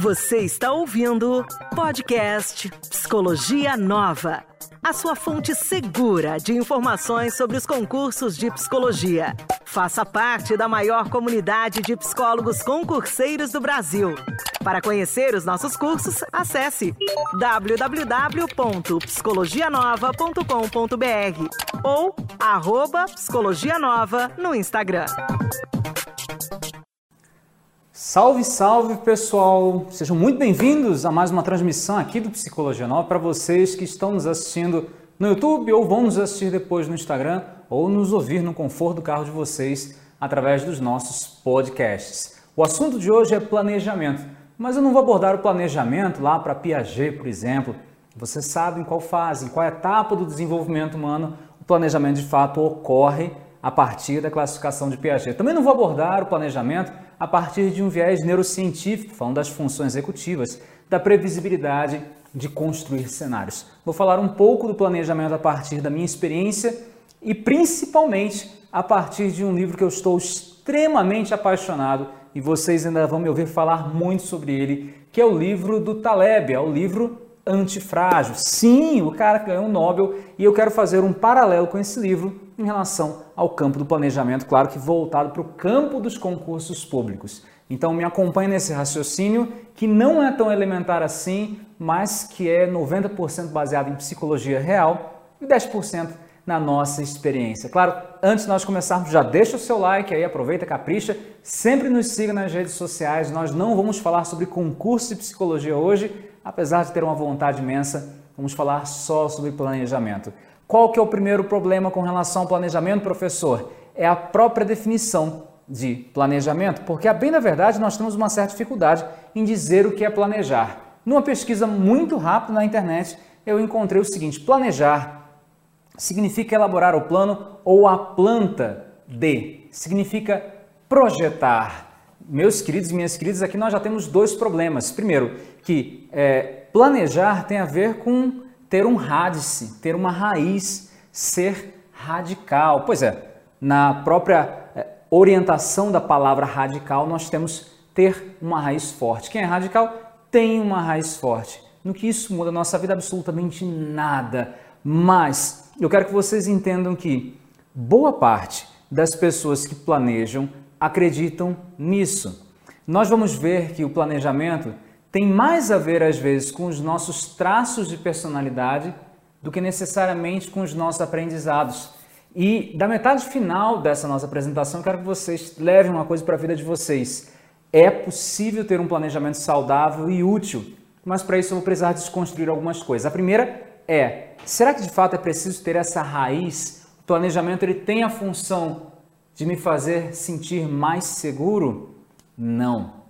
Você está ouvindo podcast Psicologia Nova, a sua fonte segura de informações sobre os concursos de psicologia. Faça parte da maior comunidade de psicólogos concurseiros do Brasil. Para conhecer os nossos cursos, acesse www.psicologianova.com.br ou arroba Psicologia Nova no Instagram. Salve, salve pessoal! Sejam muito bem-vindos a mais uma transmissão aqui do Psicologia Nova para vocês que estão nos assistindo no YouTube ou vão nos assistir depois no Instagram ou nos ouvir no conforto do carro de vocês através dos nossos podcasts. O assunto de hoje é planejamento, mas eu não vou abordar o planejamento lá para Piaget, por exemplo. Você sabe em qual fase, em qual etapa do desenvolvimento humano o planejamento de fato ocorre a partir da classificação de Piaget. Também não vou abordar o planejamento a partir de um viés neurocientífico, falando das funções executivas, da previsibilidade de construir cenários. Vou falar um pouco do planejamento a partir da minha experiência e principalmente a partir de um livro que eu estou extremamente apaixonado e vocês ainda vão me ouvir falar muito sobre ele, que é o livro do Taleb, é o livro Antifrágil. Sim, o cara ganhou um Nobel e eu quero fazer um paralelo com esse livro em relação ao campo do planejamento, claro que voltado para o campo dos concursos públicos. Então me acompanhe nesse raciocínio que não é tão elementar assim, mas que é 90% baseado em psicologia real e 10% na nossa experiência. Claro, antes de nós começarmos, já deixa o seu like aí, aproveita, capricha, sempre nos siga nas redes sociais. Nós não vamos falar sobre concurso de psicologia hoje, apesar de ter uma vontade imensa, vamos falar só sobre planejamento. Qual que é o primeiro problema com relação ao planejamento, professor? É a própria definição de planejamento, porque bem da verdade nós temos uma certa dificuldade em dizer o que é planejar. Numa pesquisa muito rápida na internet, eu encontrei o seguinte: planejar significa elaborar o plano ou a planta de, significa projetar. Meus queridos e minhas queridas, aqui nós já temos dois problemas. Primeiro, que é, planejar tem a ver com ter um rádice, ter uma raiz, ser radical. Pois é, na própria eh, orientação da palavra radical, nós temos ter uma raiz forte. Quem é radical tem uma raiz forte. No que isso muda a nossa vida? Absolutamente nada. Mas eu quero que vocês entendam que boa parte das pessoas que planejam acreditam nisso. Nós vamos ver que o planejamento tem mais a ver, às vezes, com os nossos traços de personalidade do que necessariamente com os nossos aprendizados. E da metade final dessa nossa apresentação, quero que vocês levem uma coisa para a vida de vocês. É possível ter um planejamento saudável e útil, mas para isso eu vou precisar desconstruir algumas coisas. A primeira é: será que de fato é preciso ter essa raiz? O planejamento ele tem a função de me fazer sentir mais seguro? Não.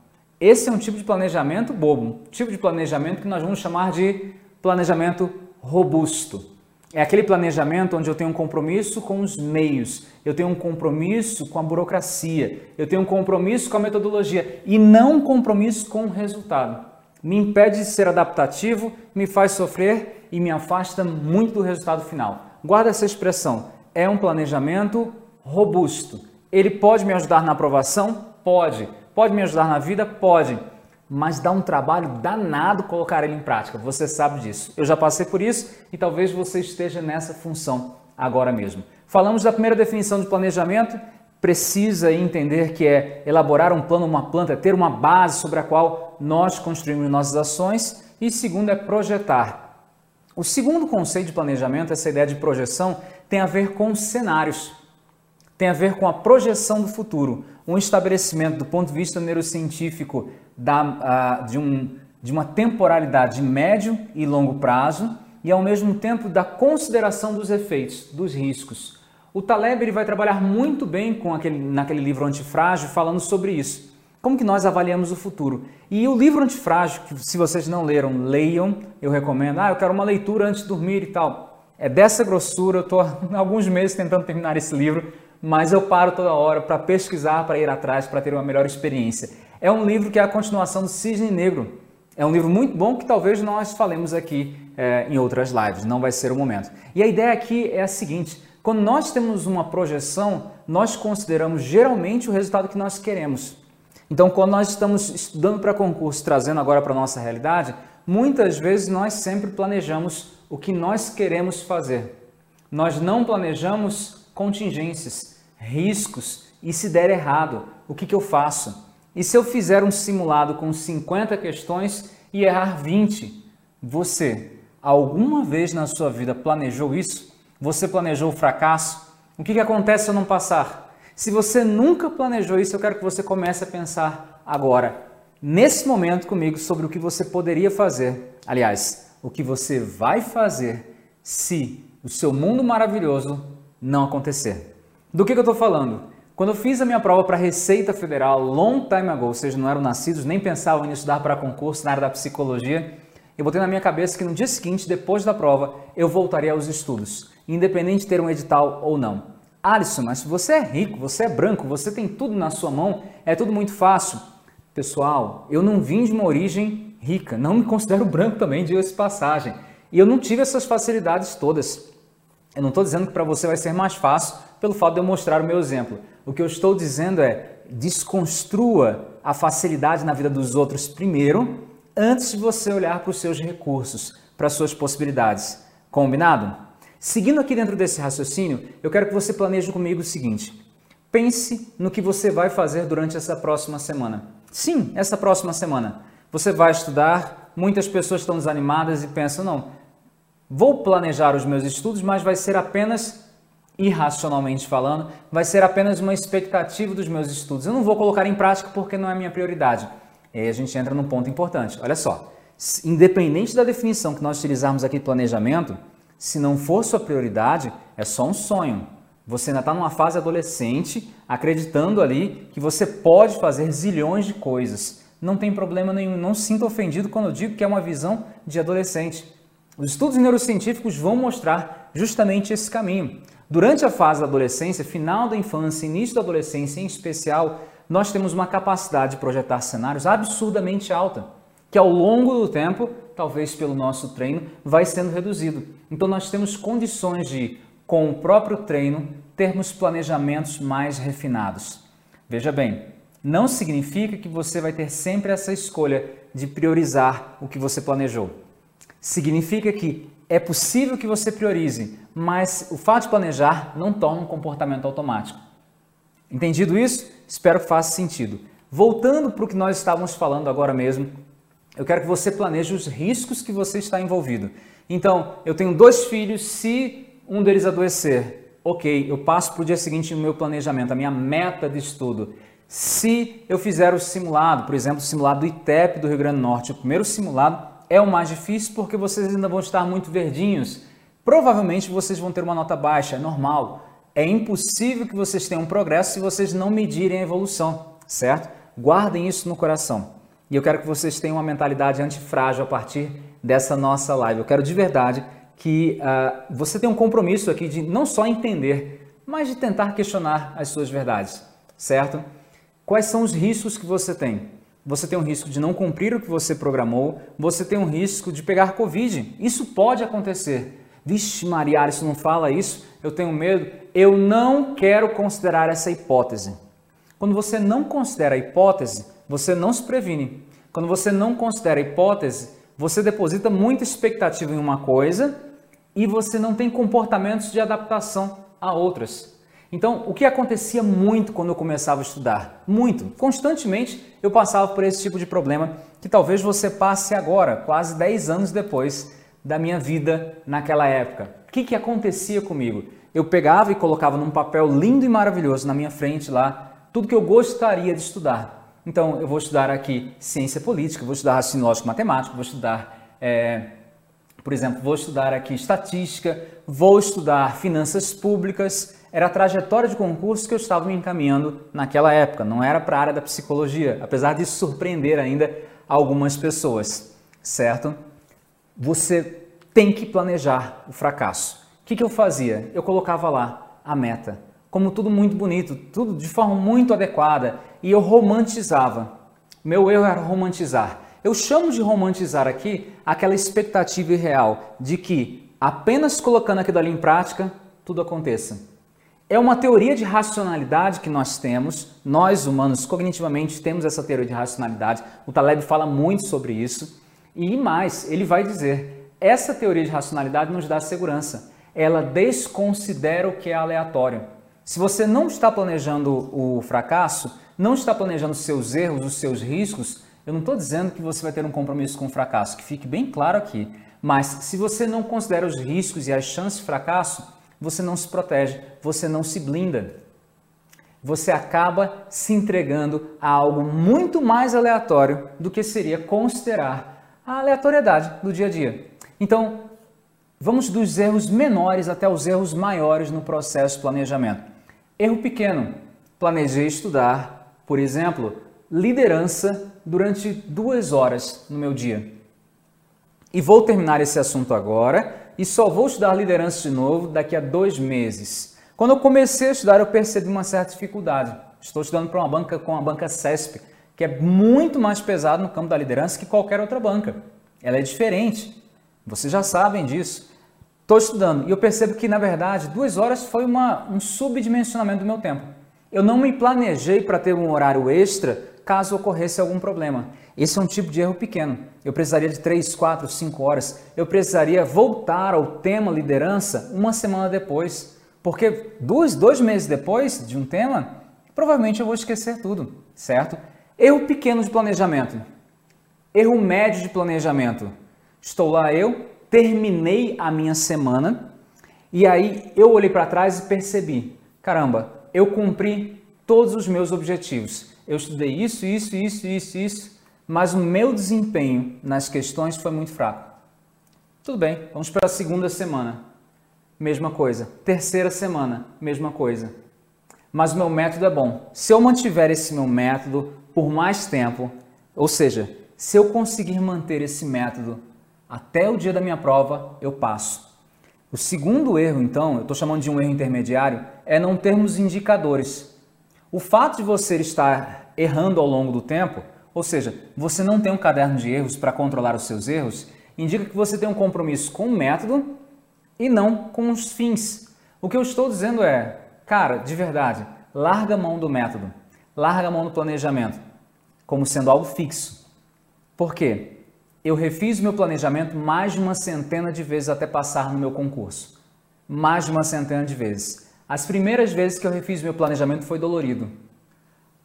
Esse é um tipo de planejamento bobo, um tipo de planejamento que nós vamos chamar de planejamento robusto. É aquele planejamento onde eu tenho um compromisso com os meios, eu tenho um compromisso com a burocracia, eu tenho um compromisso com a metodologia e não um compromisso com o resultado. Me impede de ser adaptativo, me faz sofrer e me afasta muito do resultado final. Guarda essa expressão. É um planejamento robusto. Ele pode me ajudar na aprovação? Pode. Pode me ajudar na vida? Pode. Mas dá um trabalho danado colocar ele em prática. Você sabe disso. Eu já passei por isso e talvez você esteja nessa função agora mesmo. Falamos da primeira definição de planejamento. Precisa entender que é elaborar um plano, uma planta, ter uma base sobre a qual nós construímos nossas ações. E segundo é projetar. O segundo conceito de planejamento, essa ideia de projeção, tem a ver com cenários tem a ver com a projeção do futuro, um estabelecimento do ponto de vista neurocientífico da, uh, de, um, de uma temporalidade de médio e longo prazo e ao mesmo tempo da consideração dos efeitos, dos riscos. O Taleb ele vai trabalhar muito bem com aquele, naquele livro Antifrágil falando sobre isso. Como que nós avaliamos o futuro? E o livro Antifrágil, que se vocês não leram, leiam, eu recomendo. Ah, eu quero uma leitura antes de dormir e tal. É dessa grossura, eu estou há alguns meses tentando terminar esse livro, mas eu paro toda hora para pesquisar, para ir atrás, para ter uma melhor experiência. É um livro que é a continuação do Cisne Negro. É um livro muito bom que talvez nós falemos aqui é, em outras lives, não vai ser o momento. E a ideia aqui é a seguinte: quando nós temos uma projeção, nós consideramos geralmente o resultado que nós queremos. Então, quando nós estamos estudando para concurso, trazendo agora para a nossa realidade, muitas vezes nós sempre planejamos o que nós queremos fazer. Nós não planejamos contingências, riscos e se der errado, o que, que eu faço? E se eu fizer um simulado com 50 questões e errar 20? Você, alguma vez na sua vida planejou isso? Você planejou o fracasso? O que, que acontece se eu não passar? Se você nunca planejou isso, eu quero que você comece a pensar agora, nesse momento comigo, sobre o que você poderia fazer. Aliás, o que você vai fazer se o seu mundo maravilhoso não acontecer. Do que, que eu estou falando? Quando eu fiz a minha prova para a Receita Federal, long time ago, ou seja, não eram nascidos, nem pensavam em estudar para concurso na área da psicologia, eu botei na minha cabeça que no dia seguinte, depois da prova, eu voltaria aos estudos, independente de ter um edital ou não. Alisson, mas você é rico, você é branco, você tem tudo na sua mão, é tudo muito fácil. Pessoal, eu não vim de uma origem rica, não me considero branco também, diga-se passagem. E eu não tive essas facilidades todas. Eu não estou dizendo que para você vai ser mais fácil pelo fato de eu mostrar o meu exemplo. O que eu estou dizendo é desconstrua a facilidade na vida dos outros primeiro, antes de você olhar para os seus recursos, para as suas possibilidades. Combinado? Seguindo aqui dentro desse raciocínio, eu quero que você planeje comigo o seguinte: pense no que você vai fazer durante essa próxima semana. Sim, essa próxima semana. Você vai estudar, muitas pessoas estão desanimadas e pensam: não, vou planejar os meus estudos, mas vai ser apenas irracionalmente falando, vai ser apenas uma expectativa dos meus estudos. Eu não vou colocar em prática porque não é minha prioridade. E aí a gente entra num ponto importante. Olha só, independente da definição que nós utilizarmos aqui de planejamento, se não for sua prioridade, é só um sonho. Você ainda está numa fase adolescente, acreditando ali que você pode fazer zilhões de coisas. Não tem problema nenhum, não sinta ofendido quando eu digo que é uma visão de adolescente. Os estudos neurocientíficos vão mostrar justamente esse caminho. Durante a fase da adolescência, final da infância, início da adolescência em especial, nós temos uma capacidade de projetar cenários absurdamente alta, que ao longo do tempo talvez pelo nosso treino, vai sendo reduzido. Então nós temos condições de, com o próprio treino, termos planejamentos mais refinados. Veja bem, não significa que você vai ter sempre essa escolha de priorizar o que você planejou. Significa que é possível que você priorize, mas o fato de planejar não torna um comportamento automático. Entendido isso? Espero que faça sentido. Voltando para o que nós estávamos falando agora mesmo eu quero que você planeje os riscos que você está envolvido. Então, eu tenho dois filhos, se um deles adoecer, ok, eu passo para o dia seguinte no meu planejamento, a minha meta de estudo. Se eu fizer o simulado, por exemplo, o simulado do ITEP do Rio Grande do Norte, o primeiro simulado é o mais difícil porque vocês ainda vão estar muito verdinhos. Provavelmente vocês vão ter uma nota baixa, é normal. É impossível que vocês tenham progresso se vocês não medirem a evolução, certo? Guardem isso no coração. E eu quero que vocês tenham uma mentalidade antifrágil a partir dessa nossa live. Eu quero de verdade que uh, você tenha um compromisso aqui de não só entender, mas de tentar questionar as suas verdades, certo? Quais são os riscos que você tem? Você tem um risco de não cumprir o que você programou, você tem um risco de pegar Covid. Isso pode acontecer. Vixe, Maria, isso não fala isso, eu tenho medo. Eu não quero considerar essa hipótese. Quando você não considera a hipótese, você não se previne. Quando você não considera hipótese, você deposita muita expectativa em uma coisa e você não tem comportamentos de adaptação a outras. Então, o que acontecia muito quando eu começava a estudar? Muito, constantemente eu passava por esse tipo de problema que talvez você passe agora, quase 10 anos depois da minha vida naquela época. O que, que acontecia comigo? Eu pegava e colocava num papel lindo e maravilhoso na minha frente lá tudo que eu gostaria de estudar. Então, eu vou estudar aqui ciência política, vou estudar raciocínio lógico matemático, vou estudar, é, por exemplo, vou estudar aqui estatística, vou estudar finanças públicas. Era a trajetória de concurso que eu estava me encaminhando naquela época, não era para a área da psicologia, apesar de surpreender ainda algumas pessoas, certo? Você tem que planejar o fracasso. O que, que eu fazia? Eu colocava lá a meta como tudo muito bonito, tudo de forma muito adequada, e eu romantizava. Meu erro era romantizar. Eu chamo de romantizar aqui aquela expectativa irreal de que apenas colocando aquilo ali em prática, tudo aconteça. é uma teoria de racionalidade que nós temos, nós humanos cognitivamente temos essa teoria de racionalidade. O Taleb fala muito sobre isso. E mais, ele vai dizer: essa teoria de racionalidade nos dá segurança. Ela desconsidera o que é aleatório. Se você não está planejando o fracasso, não está planejando os seus erros, os seus riscos, eu não estou dizendo que você vai ter um compromisso com o fracasso, que fique bem claro aqui. Mas se você não considera os riscos e as chances de fracasso, você não se protege, você não se blinda. Você acaba se entregando a algo muito mais aleatório do que seria considerar a aleatoriedade do dia a dia. Então, vamos dos erros menores até os erros maiores no processo de planejamento. Erro pequeno: planejei estudar, por exemplo, liderança durante duas horas no meu dia. E vou terminar esse assunto agora e só vou estudar liderança de novo daqui a dois meses. Quando eu comecei a estudar, eu percebi uma certa dificuldade. Estou estudando para uma banca com a banca CESP, que é muito mais pesado no campo da liderança que qualquer outra banca. Ela é diferente. Vocês já sabem disso. Estou estudando e eu percebo que, na verdade, duas horas foi uma, um subdimensionamento do meu tempo. Eu não me planejei para ter um horário extra caso ocorresse algum problema. Esse é um tipo de erro pequeno. Eu precisaria de 3, 4, 5 horas. Eu precisaria voltar ao tema liderança uma semana depois. Porque dois, dois meses depois de um tema, provavelmente eu vou esquecer tudo, certo? Erro pequeno de planejamento. Erro médio de planejamento. Estou lá eu, terminei a minha semana e aí eu olhei para trás e percebi: caramba, eu cumpri todos os meus objetivos. Eu estudei isso, isso, isso, isso, isso mas o meu desempenho nas questões foi muito fraco. Tudo bem, vamos para a segunda semana. Mesma coisa. Terceira semana, mesma coisa. Mas o meu método é bom. Se eu mantiver esse meu método por mais tempo, ou seja, se eu conseguir manter esse método até o dia da minha prova, eu passo. O segundo erro, então, eu estou chamando de um erro intermediário, é não termos indicadores. O fato de você estar errando ao longo do tempo ou seja, você não tem um caderno de erros para controlar os seus erros, indica que você tem um compromisso com o método e não com os fins. O que eu estou dizendo é, cara, de verdade, larga a mão do método, larga a mão do planejamento, como sendo algo fixo. Por quê? Eu refiz meu planejamento mais de uma centena de vezes até passar no meu concurso. Mais de uma centena de vezes. As primeiras vezes que eu refiz meu planejamento foi dolorido.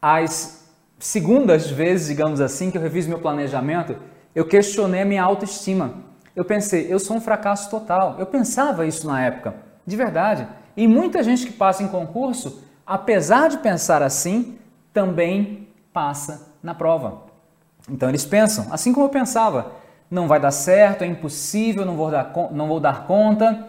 As segundas vezes, digamos assim, que eu refiz meu planejamento, eu questionei a minha autoestima. Eu pensei, eu sou um fracasso total. Eu pensava isso na época, de verdade. E muita gente que passa em concurso, apesar de pensar assim, também passa na prova. Então eles pensam, assim como eu pensava, não vai dar certo, é impossível, não vou dar, não vou dar conta,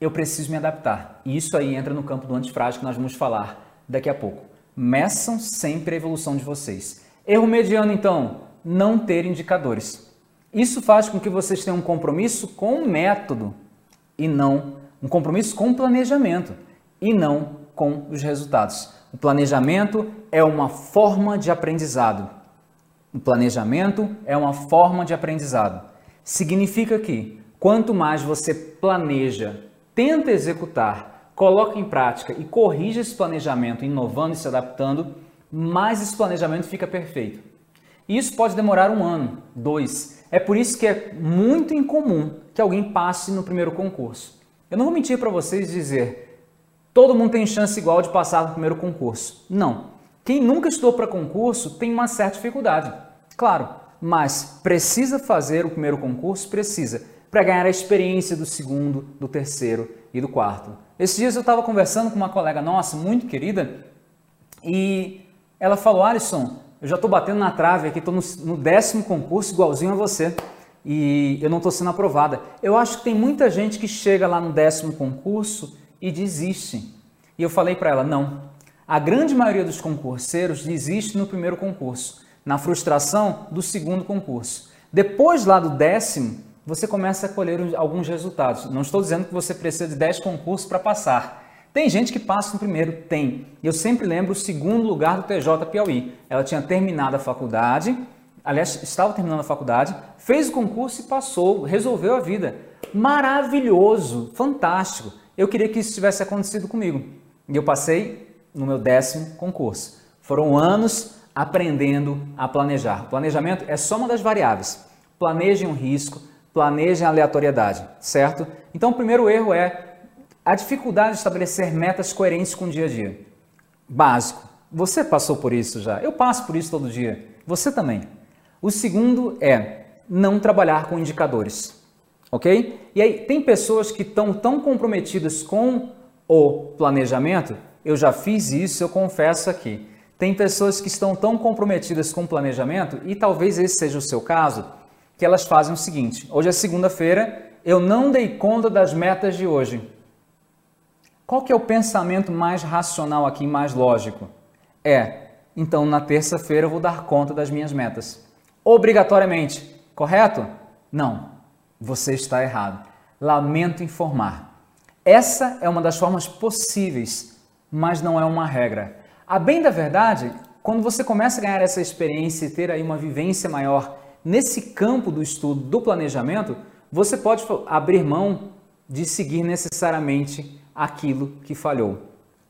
eu preciso me adaptar. E isso aí entra no campo do antifrágil que nós vamos falar daqui a pouco. Meçam sempre a evolução de vocês. Erro mediano, então, não ter indicadores. Isso faz com que vocês tenham um compromisso com o método e não um compromisso com o planejamento e não com os resultados. O planejamento é uma forma de aprendizado. O planejamento é uma forma de aprendizado. Significa que quanto mais você planeja, tenta executar coloca em prática e corrige esse planejamento, inovando e se adaptando, mais esse planejamento fica perfeito. E isso pode demorar um ano, dois. É por isso que é muito incomum que alguém passe no primeiro concurso. Eu não vou mentir para vocês dizer todo mundo tem chance igual de passar no primeiro concurso. Não. Quem nunca estudou para concurso tem uma certa dificuldade. Claro, mas precisa fazer o primeiro concurso? Precisa. Para ganhar a experiência do segundo, do terceiro e do quarto. Esses dias eu estava conversando com uma colega nossa, muito querida, e ela falou: Alisson, eu já estou batendo na trave aqui, estou no, no décimo concurso, igualzinho a você, e eu não estou sendo aprovada. Eu acho que tem muita gente que chega lá no décimo concurso e desiste. E eu falei para ela: não. A grande maioria dos concurseiros desiste no primeiro concurso, na frustração do segundo concurso. Depois lá do décimo, você começa a colher alguns resultados. Não estou dizendo que você precisa de 10 concursos para passar. Tem gente que passa no primeiro? Tem. Eu sempre lembro o segundo lugar do TJ Piauí. Ela tinha terminado a faculdade, aliás, estava terminando a faculdade, fez o concurso e passou, resolveu a vida. Maravilhoso, fantástico. Eu queria que isso tivesse acontecido comigo. E eu passei no meu décimo concurso. Foram anos aprendendo a planejar. planejamento é só uma das variáveis. Planejem o risco, planejem a aleatoriedade, certo? Então, o primeiro erro é a dificuldade de estabelecer metas coerentes com o dia a dia. Básico. Você passou por isso já. Eu passo por isso todo dia. Você também. O segundo é não trabalhar com indicadores. Ok? E aí, tem pessoas que estão tão comprometidas com o planejamento, eu já fiz isso, eu confesso aqui. Tem pessoas que estão tão comprometidas com o planejamento, e talvez esse seja o seu caso, que elas fazem o seguinte: hoje é segunda-feira, eu não dei conta das metas de hoje. Qual que é o pensamento mais racional aqui, mais lógico? É, então na terça-feira eu vou dar conta das minhas metas. Obrigatoriamente, correto? Não, você está errado. Lamento informar. Essa é uma das formas possíveis, mas não é uma regra. A bem da verdade, quando você começa a ganhar essa experiência e ter aí uma vivência maior nesse campo do estudo do planejamento, você pode abrir mão de seguir necessariamente aquilo que falhou.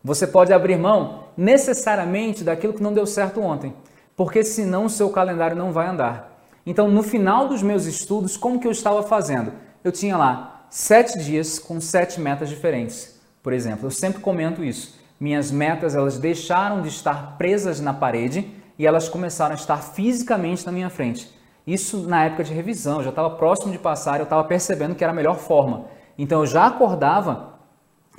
Você pode abrir mão necessariamente daquilo que não deu certo ontem, porque senão o seu calendário não vai andar. Então, no final dos meus estudos, como que eu estava fazendo? Eu tinha lá sete dias com sete metas diferentes. Por exemplo, eu sempre comento isso. Minhas metas elas deixaram de estar presas na parede e elas começaram a estar fisicamente na minha frente. Isso na época de revisão, eu já estava próximo de passar, eu estava percebendo que era a melhor forma. Então eu já acordava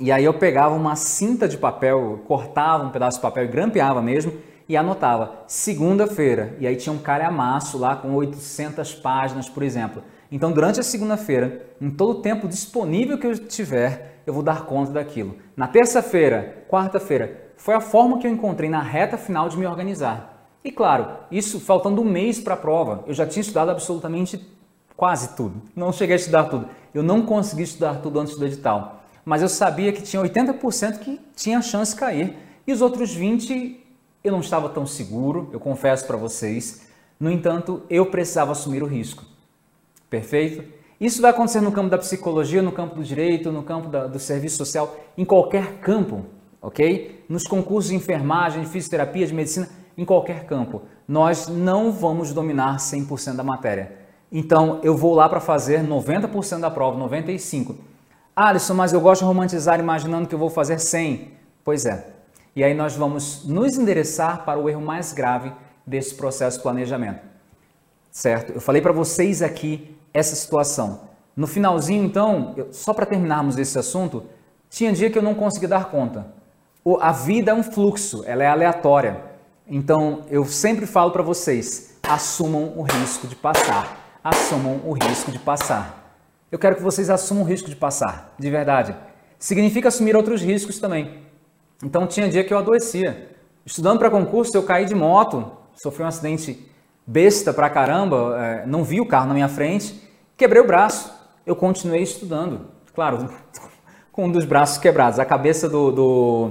e aí eu pegava uma cinta de papel, cortava um pedaço de papel e grampeava mesmo e anotava segunda-feira. E aí tinha um calhamaço lá com 800 páginas, por exemplo. Então, durante a segunda-feira, em todo o tempo disponível que eu tiver, eu vou dar conta daquilo. Na terça-feira, quarta-feira, foi a forma que eu encontrei na reta final de me organizar. E claro, isso faltando um mês para a prova. Eu já tinha estudado absolutamente quase tudo. Não cheguei a estudar tudo. Eu não consegui estudar tudo antes do edital mas eu sabia que tinha 80% que tinha chance de cair e os outros 20 eu não estava tão seguro, eu confesso para vocês. No entanto, eu precisava assumir o risco. Perfeito? Isso vai acontecer no campo da psicologia, no campo do direito, no campo da, do serviço social, em qualquer campo, ok? Nos concursos de enfermagem, de fisioterapia, de medicina, em qualquer campo. Nós não vamos dominar 100% da matéria. Então, eu vou lá para fazer 90% da prova, 95%. Alisson, mas eu gosto de romantizar imaginando que eu vou fazer 100. Pois é. E aí nós vamos nos endereçar para o erro mais grave desse processo de planejamento. Certo? Eu falei para vocês aqui essa situação. No finalzinho, então, eu, só para terminarmos esse assunto, tinha dia que eu não conseguia dar conta. O, a vida é um fluxo, ela é aleatória. Então, eu sempre falo para vocês, assumam o risco de passar. Assumam o risco de passar. Eu quero que vocês assumam o risco de passar, de verdade. Significa assumir outros riscos também. Então tinha dia que eu adoecia. Estudando para concurso, eu caí de moto, sofri um acidente besta pra caramba, é, não vi o carro na minha frente, quebrei o braço. Eu continuei estudando, claro, com um dos braços quebrados. A cabeça do, do,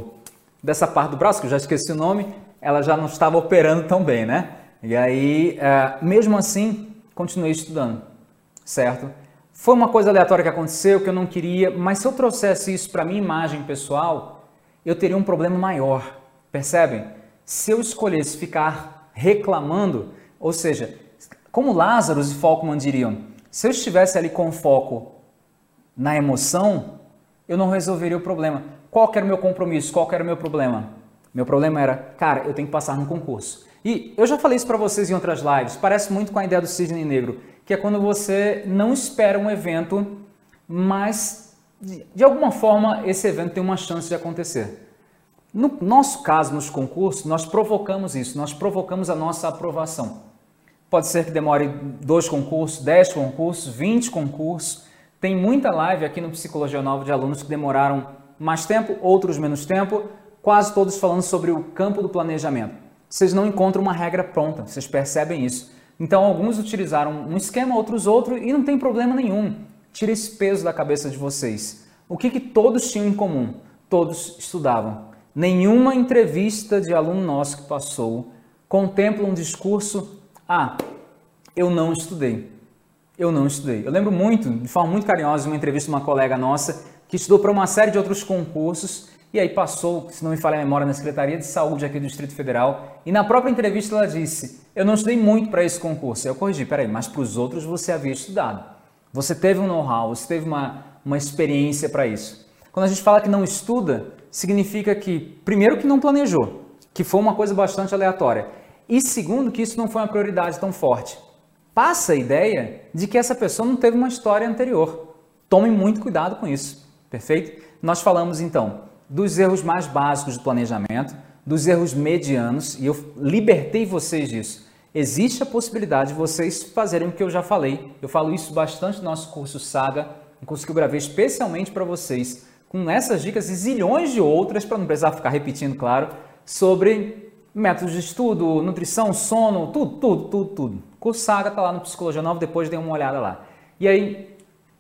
dessa parte do braço, que eu já esqueci o nome, ela já não estava operando tão bem, né? E aí, é, mesmo assim, continuei estudando, certo? Foi uma coisa aleatória que aconteceu que eu não queria, mas se eu trouxesse isso para minha imagem pessoal, eu teria um problema maior. Percebem? Se eu escolhesse ficar reclamando, ou seja, como Lázaro e Falkman diriam, se eu estivesse ali com foco na emoção, eu não resolveria o problema. Qual era o meu compromisso? Qual era o meu problema? Meu problema era, cara, eu tenho que passar no concurso. E eu já falei isso para vocês em outras lives, parece muito com a ideia do cisne negro que é quando você não espera um evento, mas de alguma forma esse evento tem uma chance de acontecer. No nosso caso, nos concursos, nós provocamos isso, nós provocamos a nossa aprovação. Pode ser que demore dois concursos, dez concursos, vinte concursos. Tem muita live aqui no Psicologia Nova de alunos que demoraram mais tempo, outros menos tempo, quase todos falando sobre o campo do planejamento. Vocês não encontram uma regra pronta, vocês percebem isso. Então, alguns utilizaram um esquema, outros outro, e não tem problema nenhum. Tira esse peso da cabeça de vocês. O que, que todos tinham em comum? Todos estudavam. Nenhuma entrevista de aluno nosso que passou contempla um discurso: ah, eu não estudei. Eu não estudei. Eu lembro muito, de forma muito carinhosa, de uma entrevista de uma colega nossa que estudou para uma série de outros concursos e aí passou, se não me falha a memória, na Secretaria de Saúde aqui do Distrito Federal. E na própria entrevista ela disse: Eu não estudei muito para esse concurso. Eu corrigi, peraí, mas para os outros você havia estudado. Você teve um know-how, você teve uma, uma experiência para isso. Quando a gente fala que não estuda, significa que, primeiro, que não planejou, que foi uma coisa bastante aleatória. E segundo, que isso não foi uma prioridade tão forte. Passa a ideia de que essa pessoa não teve uma história anterior. Tome muito cuidado com isso, perfeito? Nós falamos então dos erros mais básicos do planejamento, dos erros medianos, e eu libertei vocês disso. Existe a possibilidade de vocês fazerem o que eu já falei. Eu falo isso bastante no nosso curso Saga, um curso que eu gravei especialmente para vocês, com essas dicas e zilhões de outras, para não precisar ficar repetindo, claro, sobre métodos de estudo, nutrição, sono, tudo, tudo, tudo, tudo. O curso Saga está lá no Psicologia Nova, depois dê uma olhada lá. E aí,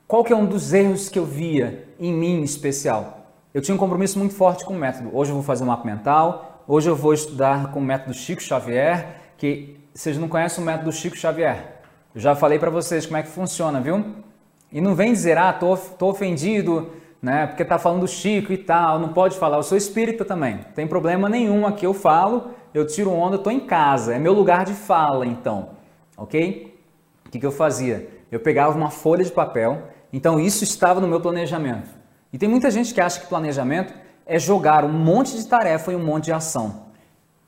qual que é um dos erros que eu via em mim em especial? eu tinha um compromisso muito forte com o método. Hoje eu vou fazer um mapa mental, hoje eu vou estudar com o método Chico Xavier, que vocês não conhecem o método Chico Xavier. Eu já falei para vocês como é que funciona, viu? E não vem dizer, ah, tô, tô ofendido, né? Porque tá falando do Chico e tal, não pode falar. Eu sou espírita também, não tem problema nenhum aqui. Eu falo, eu tiro onda, eu tô em casa, é meu lugar de fala, então, ok? O que, que eu fazia? Eu pegava uma folha de papel, então isso estava no meu planejamento. E tem muita gente que acha que planejamento é jogar um monte de tarefa e um monte de ação.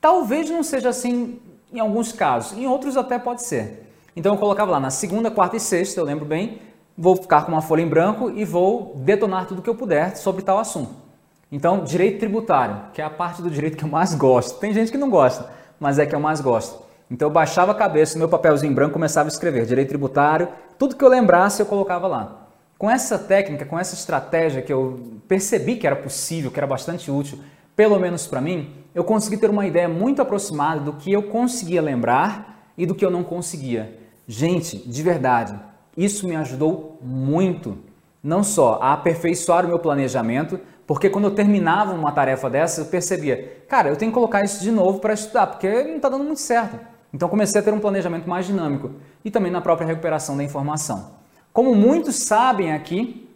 Talvez não seja assim em alguns casos, em outros até pode ser. Então eu colocava lá na segunda, quarta e sexta, eu lembro bem, vou ficar com uma folha em branco e vou detonar tudo que eu puder sobre tal assunto. Então, direito tributário, que é a parte do direito que eu mais gosto. Tem gente que não gosta, mas é que eu mais gosto. Então eu baixava a cabeça, meu papelzinho branco começava a escrever direito tributário, tudo que eu lembrasse eu colocava lá. Com essa técnica, com essa estratégia que eu percebi que era possível, que era bastante útil, pelo menos para mim, eu consegui ter uma ideia muito aproximada do que eu conseguia lembrar e do que eu não conseguia. Gente, de verdade, isso me ajudou muito. Não só a aperfeiçoar o meu planejamento, porque quando eu terminava uma tarefa dessa, eu percebia, cara, eu tenho que colocar isso de novo para estudar, porque não está dando muito certo. Então comecei a ter um planejamento mais dinâmico e também na própria recuperação da informação. Como muitos sabem aqui,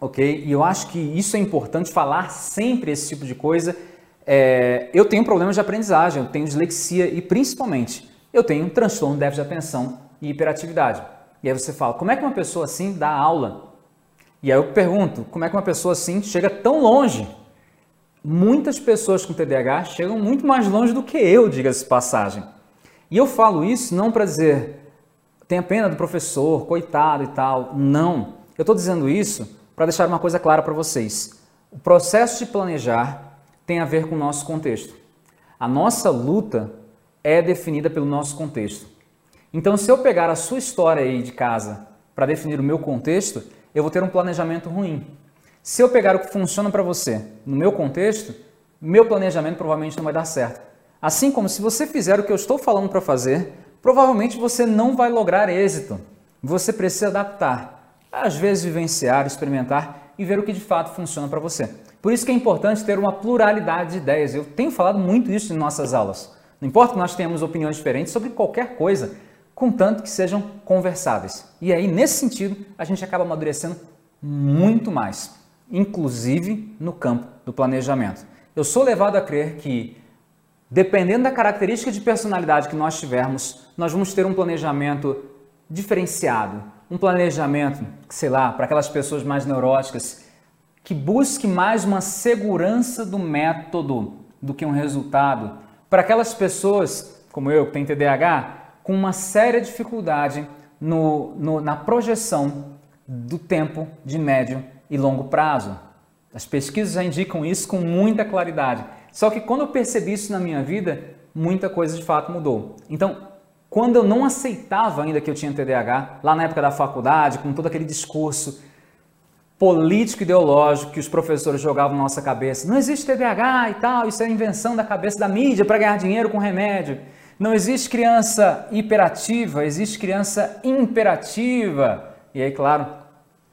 ok? E eu acho que isso é importante falar sempre esse tipo de coisa. É, eu tenho problemas de aprendizagem, eu tenho dislexia e principalmente eu tenho transtorno de déficit de atenção e hiperatividade. E aí você fala, como é que uma pessoa assim dá aula? E aí eu pergunto, como é que uma pessoa assim chega tão longe? Muitas pessoas com TDAH chegam muito mais longe do que eu, diga-se passagem. E eu falo isso não para dizer tenha pena do professor, coitado e tal. Não. Eu estou dizendo isso para deixar uma coisa clara para vocês. O processo de planejar tem a ver com o nosso contexto. A nossa luta é definida pelo nosso contexto. Então, se eu pegar a sua história aí de casa para definir o meu contexto, eu vou ter um planejamento ruim. Se eu pegar o que funciona para você no meu contexto, meu planejamento provavelmente não vai dar certo. Assim como se você fizer o que eu estou falando para fazer, provavelmente você não vai lograr êxito. Você precisa adaptar, às vezes vivenciar, experimentar e ver o que de fato funciona para você. Por isso que é importante ter uma pluralidade de ideias. Eu tenho falado muito isso em nossas aulas. Não importa que nós tenhamos opiniões diferentes sobre qualquer coisa, contanto que sejam conversáveis. E aí, nesse sentido, a gente acaba amadurecendo muito mais, inclusive no campo do planejamento. Eu sou levado a crer que Dependendo da característica de personalidade que nós tivermos, nós vamos ter um planejamento diferenciado, um planejamento, sei lá, para aquelas pessoas mais neuróticas, que busque mais uma segurança do método do que um resultado. Para aquelas pessoas, como eu, que tem TDAH, com uma séria dificuldade no, no, na projeção do tempo de médio e longo prazo. As pesquisas já indicam isso com muita claridade. Só que quando eu percebi isso na minha vida, muita coisa de fato mudou. Então, quando eu não aceitava ainda que eu tinha TDAH, lá na época da faculdade, com todo aquele discurso político ideológico que os professores jogavam na nossa cabeça, não existe TDAH e tal, isso é invenção da cabeça da mídia para ganhar dinheiro com remédio. Não existe criança hiperativa, existe criança imperativa. E aí, claro,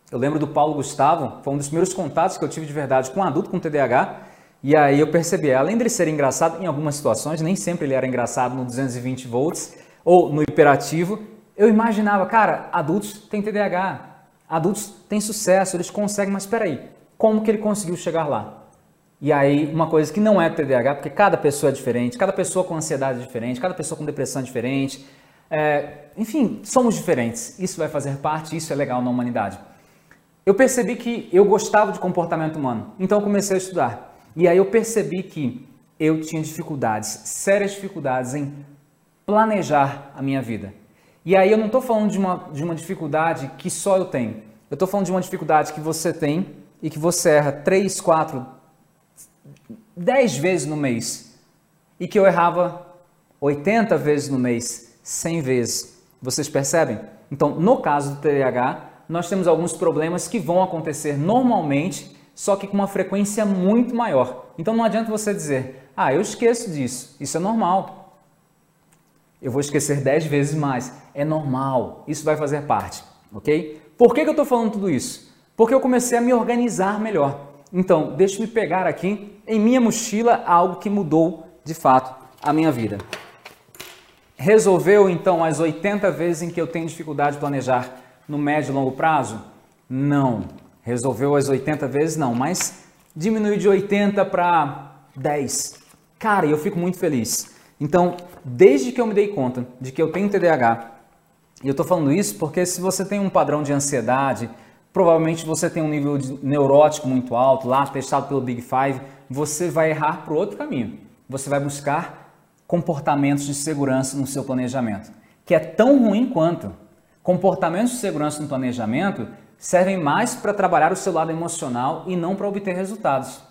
eu lembro do Paulo Gustavo, foi um dos primeiros contatos que eu tive de verdade com um adulto com TDAH, e aí eu percebi, além de ele ser engraçado em algumas situações, nem sempre ele era engraçado no 220 volts ou no hiperativo, eu imaginava, cara, adultos têm TDAH, adultos têm sucesso, eles conseguem, mas espera aí, como que ele conseguiu chegar lá? E aí, uma coisa que não é TDAH, porque cada pessoa é diferente, cada pessoa com ansiedade é diferente, cada pessoa com depressão é diferente. É, enfim, somos diferentes. Isso vai fazer parte, isso é legal na humanidade. Eu percebi que eu gostava de comportamento humano, então eu comecei a estudar. E aí eu percebi que eu tinha dificuldades, sérias dificuldades em planejar a minha vida. E aí eu não estou falando de uma, de uma dificuldade que só eu tenho. Eu estou falando de uma dificuldade que você tem e que você erra 3, 4, 10 vezes no mês. E que eu errava 80 vezes no mês, 100 vezes. Vocês percebem? Então, no caso do TDAH, nós temos alguns problemas que vão acontecer normalmente, só que com uma frequência muito maior. Então não adianta você dizer, ah, eu esqueço disso, isso é normal. Eu vou esquecer 10 vezes mais, é normal, isso vai fazer parte, ok? Por que, que eu estou falando tudo isso? Porque eu comecei a me organizar melhor. Então, deixe-me pegar aqui em minha mochila algo que mudou de fato a minha vida. Resolveu então as 80 vezes em que eu tenho dificuldade de planejar no médio e longo prazo? Não. Resolveu as 80 vezes? Não, mas diminuiu de 80 para 10. Cara, eu fico muito feliz. Então, desde que eu me dei conta de que eu tenho TDAH, e eu estou falando isso porque se você tem um padrão de ansiedade, provavelmente você tem um nível neurótico muito alto, lá testado pelo Big Five, você vai errar para o outro caminho. Você vai buscar comportamentos de segurança no seu planejamento, que é tão ruim quanto. Comportamentos de segurança no planejamento servem mais para trabalhar o seu lado emocional e não para obter resultados.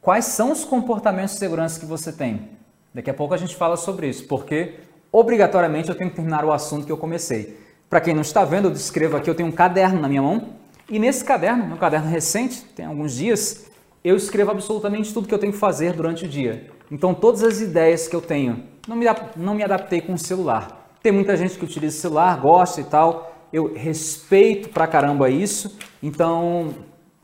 Quais são os comportamentos de segurança que você tem? Daqui a pouco a gente fala sobre isso, porque obrigatoriamente eu tenho que terminar o assunto que eu comecei. Para quem não está vendo, eu descrevo aqui, eu tenho um caderno na minha mão, e nesse caderno, meu caderno recente, tem alguns dias, eu escrevo absolutamente tudo que eu tenho que fazer durante o dia. Então, todas as ideias que eu tenho, não me, não me adaptei com o celular. Tem muita gente que utiliza o celular, gosta e tal. Eu respeito pra caramba isso. Então,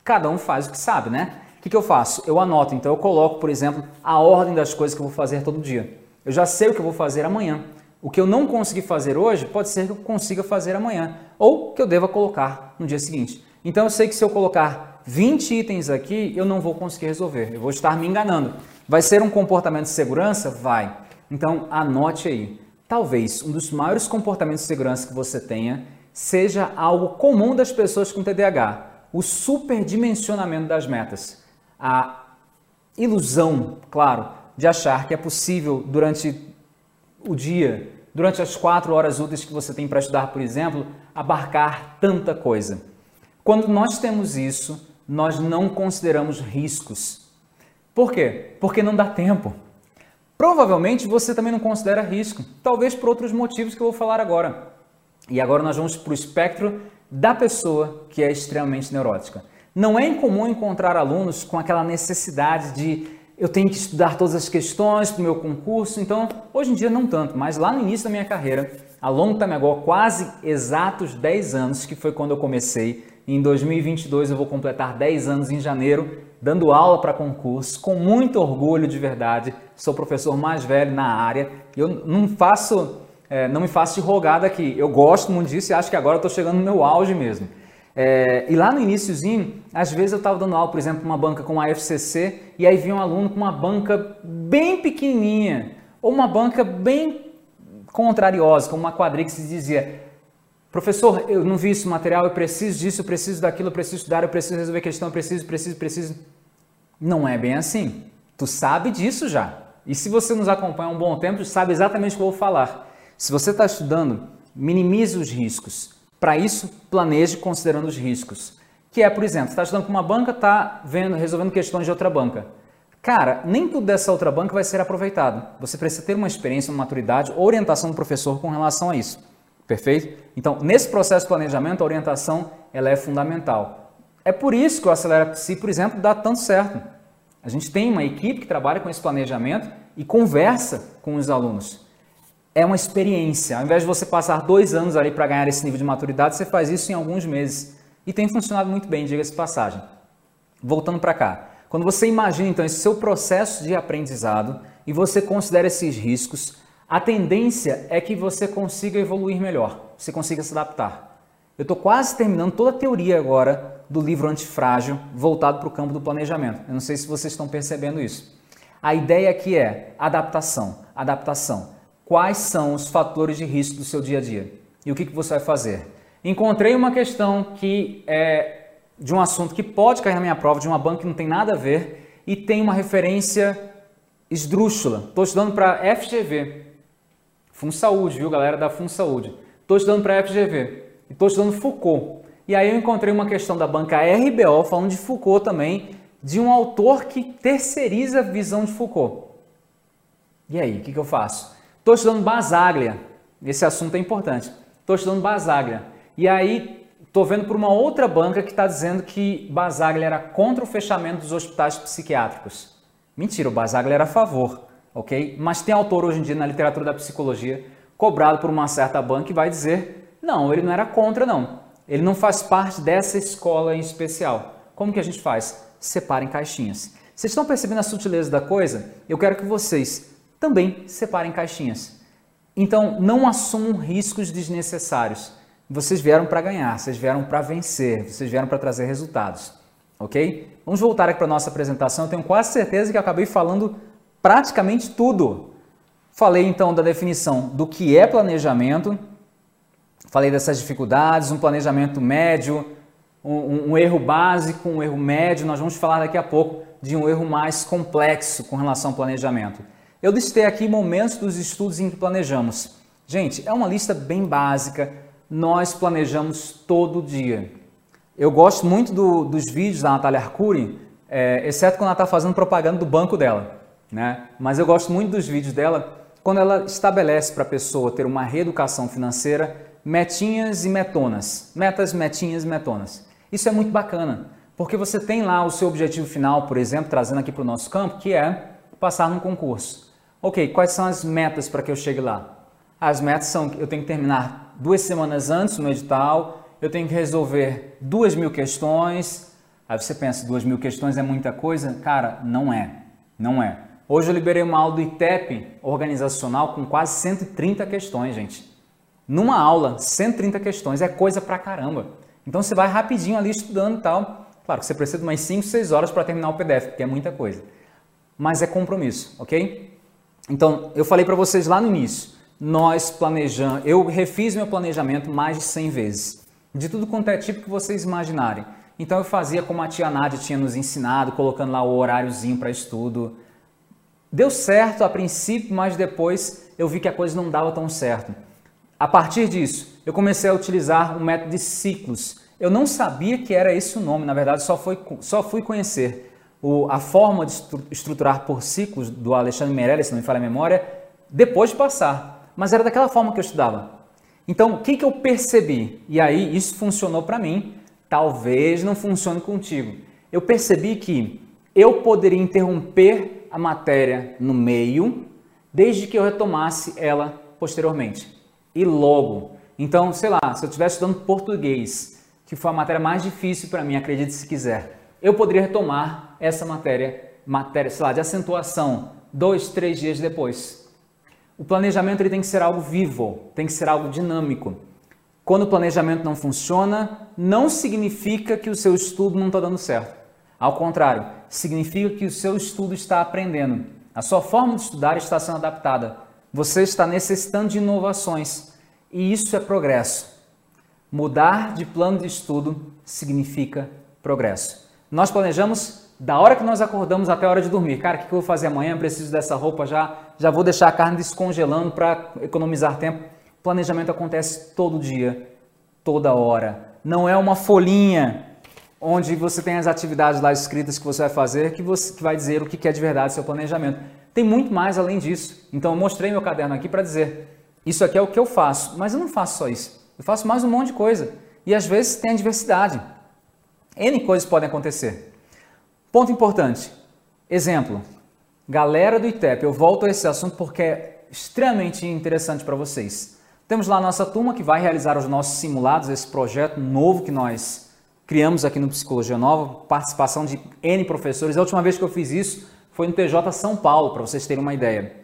cada um faz o que sabe, né? O que, que eu faço? Eu anoto. Então, eu coloco, por exemplo, a ordem das coisas que eu vou fazer todo dia. Eu já sei o que eu vou fazer amanhã. O que eu não consegui fazer hoje, pode ser que eu consiga fazer amanhã. Ou que eu deva colocar no dia seguinte. Então, eu sei que se eu colocar 20 itens aqui, eu não vou conseguir resolver. Eu vou estar me enganando. Vai ser um comportamento de segurança? Vai. Então, anote aí. Talvez um dos maiores comportamentos de segurança que você tenha seja algo comum das pessoas com TDAH, o superdimensionamento das metas. A ilusão, claro, de achar que é possível durante o dia, durante as quatro horas úteis que você tem para estudar, por exemplo, abarcar tanta coisa. Quando nós temos isso, nós não consideramos riscos. Por quê? Porque não dá tempo. Provavelmente você também não considera risco, talvez por outros motivos que eu vou falar agora. E agora nós vamos para o espectro da pessoa que é extremamente neurótica. Não é incomum encontrar alunos com aquela necessidade de eu tenho que estudar todas as questões para o meu concurso, então hoje em dia não tanto, mas lá no início da minha carreira, a longo time agora, quase exatos 10 anos, que foi quando eu comecei, em 2022 eu vou completar 10 anos em janeiro, dando aula para concurso, com muito orgulho de verdade. Sou o professor mais velho na área eu não faço, é, não me faço de rogada aqui. Eu gosto muito disso e acho que agora estou chegando no meu auge mesmo. É, e lá no iníciozinho, às vezes eu estava dando aula, por exemplo, uma banca com a FCC e aí vinha um aluno com uma banca bem pequenininha ou uma banca bem contrariosa, como uma quadrilha que dizia Professor, eu não vi esse material, eu preciso disso, eu preciso daquilo, eu preciso estudar, eu preciso resolver questão, eu preciso, preciso, preciso. Não é bem assim. Tu sabe disso já. E se você nos acompanha há um bom tempo, sabe exatamente o que eu vou falar. Se você está estudando, minimize os riscos. Para isso, planeje considerando os riscos. Que é, por exemplo, você está estudando com uma banca, está vendo, resolvendo questões de outra banca. Cara, nem tudo dessa outra banca vai ser aproveitado. Você precisa ter uma experiência, uma maturidade, orientação do professor com relação a isso. Perfeito? Então, nesse processo de planejamento, a orientação ela é fundamental. É por isso que o Acelera Psi, por exemplo, dá tanto certo. A gente tem uma equipe que trabalha com esse planejamento e conversa com os alunos. É uma experiência. Ao invés de você passar dois anos ali para ganhar esse nível de maturidade, você faz isso em alguns meses. E tem funcionado muito bem, diga-se passagem. Voltando para cá. Quando você imagina, então, esse seu processo de aprendizado e você considera esses riscos, a tendência é que você consiga evoluir melhor, você consiga se adaptar. Eu estou quase terminando toda a teoria agora do livro Antifrágil, voltado para o campo do planejamento. Eu não sei se vocês estão percebendo isso. A ideia aqui é adaptação, adaptação. Quais são os fatores de risco do seu dia a dia? E o que, que você vai fazer? Encontrei uma questão que é de um assunto que pode cair na minha prova, de uma banca que não tem nada a ver e tem uma referência esdrúxula. Estou estudando para FGV. Saúde, viu, galera da Saúde. Estou estudando para FGV e estou estudando Foucault. E aí eu encontrei uma questão da banca RBO falando de Foucault também, de um autor que terceiriza a visão de Foucault. E aí, o que, que eu faço? Estou estudando Basaglia. Esse assunto é importante. Estou estudando Basaglia. E aí estou vendo por uma outra banca que está dizendo que Basaglia era contra o fechamento dos hospitais psiquiátricos. Mentira, o Basaglia era a favor, ok? Mas tem autor hoje em dia na literatura da psicologia cobrado por uma certa banca e vai dizer não, ele não era contra não. Ele não faz parte dessa escola em especial. Como que a gente faz? Separa em caixinhas. Vocês estão percebendo a sutileza da coisa? Eu quero que vocês também separem caixinhas. Então, não assumam riscos desnecessários. Vocês vieram para ganhar, vocês vieram para vencer, vocês vieram para trazer resultados, ok? Vamos voltar aqui para nossa apresentação. Eu tenho quase certeza que eu acabei falando praticamente tudo. Falei então da definição do que é planejamento, falei dessas dificuldades, um planejamento médio, um, um, erro básico, um erro médio. Nós vamos falar daqui a pouco de um erro mais complexo com relação ao planejamento. Eu listei aqui momentos dos estudos em que planejamos. Gente, é uma lista bem básica nós planejamos todo dia. Eu gosto muito do, dos vídeos da Natália Arcuri, é, exceto quando ela está fazendo propaganda do banco dela. Né? Mas eu gosto muito dos vídeos dela quando ela estabelece para a pessoa ter uma reeducação financeira metinhas e metonas. Metas, metinhas e metonas. Isso é muito bacana, porque você tem lá o seu objetivo final, por exemplo, trazendo aqui para o nosso campo, que é passar num concurso. Ok, quais são as metas para que eu chegue lá? As metas são que eu tenho que terminar duas semanas antes no edital, eu tenho que resolver duas mil questões. Aí você pensa, duas mil questões é muita coisa? Cara, não é. Não é. Hoje eu liberei uma aula do ITEP organizacional com quase 130 questões, gente. Numa aula, 130 questões, é coisa pra caramba. Então você vai rapidinho ali estudando e tal. Claro que você precisa de umas 5, 6 horas para terminar o PDF, porque é muita coisa. Mas é compromisso, ok? Então, eu falei para vocês lá no início, nós planejamos, eu refiz meu planejamento mais de 100 vezes, de tudo quanto é tipo que vocês imaginarem. Então eu fazia como a tia Nádia tinha nos ensinado, colocando lá o horáriozinho para estudo. Deu certo a princípio, mas depois eu vi que a coisa não dava tão certo. A partir disso, eu comecei a utilizar o método de ciclos. Eu não sabia que era esse o nome, na verdade só, foi, só fui conhecer o, a forma de estruturar por ciclos do Alexandre Meirelles, se não me falha a memória, depois de passar mas era daquela forma que eu estudava. Então, o que, que eu percebi? E aí, isso funcionou para mim, talvez não funcione contigo. Eu percebi que eu poderia interromper a matéria no meio, desde que eu retomasse ela posteriormente. E logo. Então, sei lá, se eu estivesse estudando português, que foi a matéria mais difícil para mim, acredite se quiser, eu poderia retomar essa matéria, matéria, sei lá, de acentuação, dois, três dias depois. O planejamento ele tem que ser algo vivo, tem que ser algo dinâmico. Quando o planejamento não funciona, não significa que o seu estudo não está dando certo. Ao contrário, significa que o seu estudo está aprendendo. A sua forma de estudar está sendo adaptada. Você está necessitando de inovações. E isso é progresso. Mudar de plano de estudo significa progresso. Nós planejamos da hora que nós acordamos até a hora de dormir. Cara, o que eu vou fazer amanhã? Preciso dessa roupa já, já vou deixar a carne descongelando para economizar tempo. Planejamento acontece todo dia, toda hora. Não é uma folhinha onde você tem as atividades lá escritas que você vai fazer que, você, que vai dizer o que é de verdade seu planejamento. Tem muito mais além disso. Então eu mostrei meu caderno aqui para dizer, isso aqui é o que eu faço, mas eu não faço só isso. Eu faço mais um monte de coisa. E às vezes tem adversidade. N coisas podem acontecer. Ponto importante. Exemplo. Galera do ITEP, eu volto a esse assunto porque é extremamente interessante para vocês. Temos lá a nossa turma que vai realizar os nossos simulados, esse projeto novo que nós criamos aqui no Psicologia Nova, participação de N professores. A última vez que eu fiz isso foi no TJ São Paulo, para vocês terem uma ideia.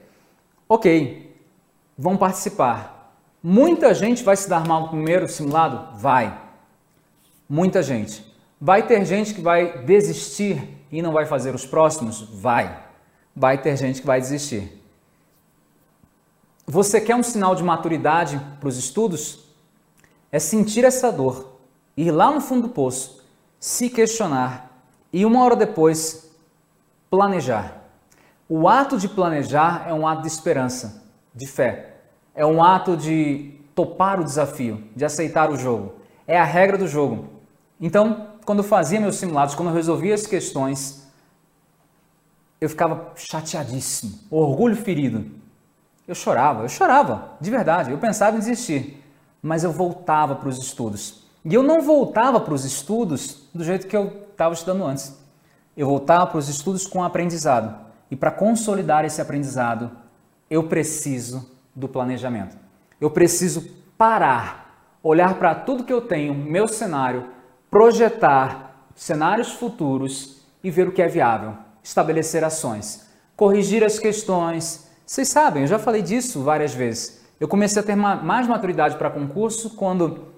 Ok, vão participar. Muita gente vai se dar mal no primeiro simulado? Vai. Muita gente. Vai ter gente que vai desistir e não vai fazer os próximos? Vai. Vai ter gente que vai desistir. Você quer um sinal de maturidade para os estudos? É sentir essa dor, ir lá no fundo do poço, se questionar e uma hora depois planejar. O ato de planejar é um ato de esperança, de fé. É um ato de topar o desafio, de aceitar o jogo. É a regra do jogo. Então, quando eu fazia meus simulados, quando eu resolvia as questões, eu ficava chateadíssimo, orgulho ferido. Eu chorava, eu chorava, de verdade. Eu pensava em desistir, mas eu voltava para os estudos. E eu não voltava para os estudos do jeito que eu estava estudando antes. Eu voltava para os estudos com aprendizado. E para consolidar esse aprendizado, eu preciso do planejamento. Eu preciso parar, olhar para tudo que eu tenho, meu cenário, projetar cenários futuros e ver o que é viável, estabelecer ações, corrigir as questões. Vocês sabem, eu já falei disso várias vezes. Eu comecei a ter mais maturidade para concurso quando,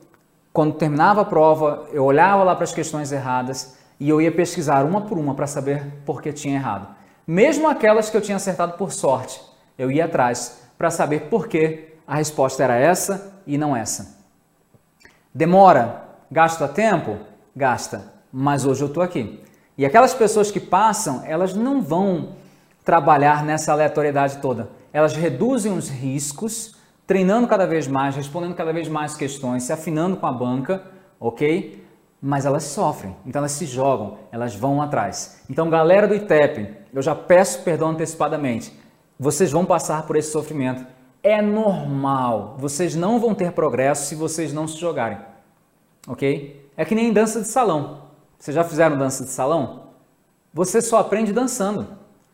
quando terminava a prova, eu olhava lá para as questões erradas e eu ia pesquisar uma por uma para saber por que tinha errado. Mesmo aquelas que eu tinha acertado por sorte, eu ia atrás para saber por que a resposta era essa e não essa. Demora, gasta tempo? Gasta, mas hoje eu estou aqui. E aquelas pessoas que passam, elas não vão trabalhar nessa aleatoriedade toda. Elas reduzem os riscos, treinando cada vez mais, respondendo cada vez mais questões, se afinando com a banca, ok? Mas elas sofrem, então elas se jogam, elas vão atrás. Então, galera do ITEP, eu já peço perdão antecipadamente. Vocês vão passar por esse sofrimento é normal. Vocês não vão ter progresso se vocês não se jogarem. Ok? É que nem dança de salão. Vocês já fizeram dança de salão? Você só aprende dançando.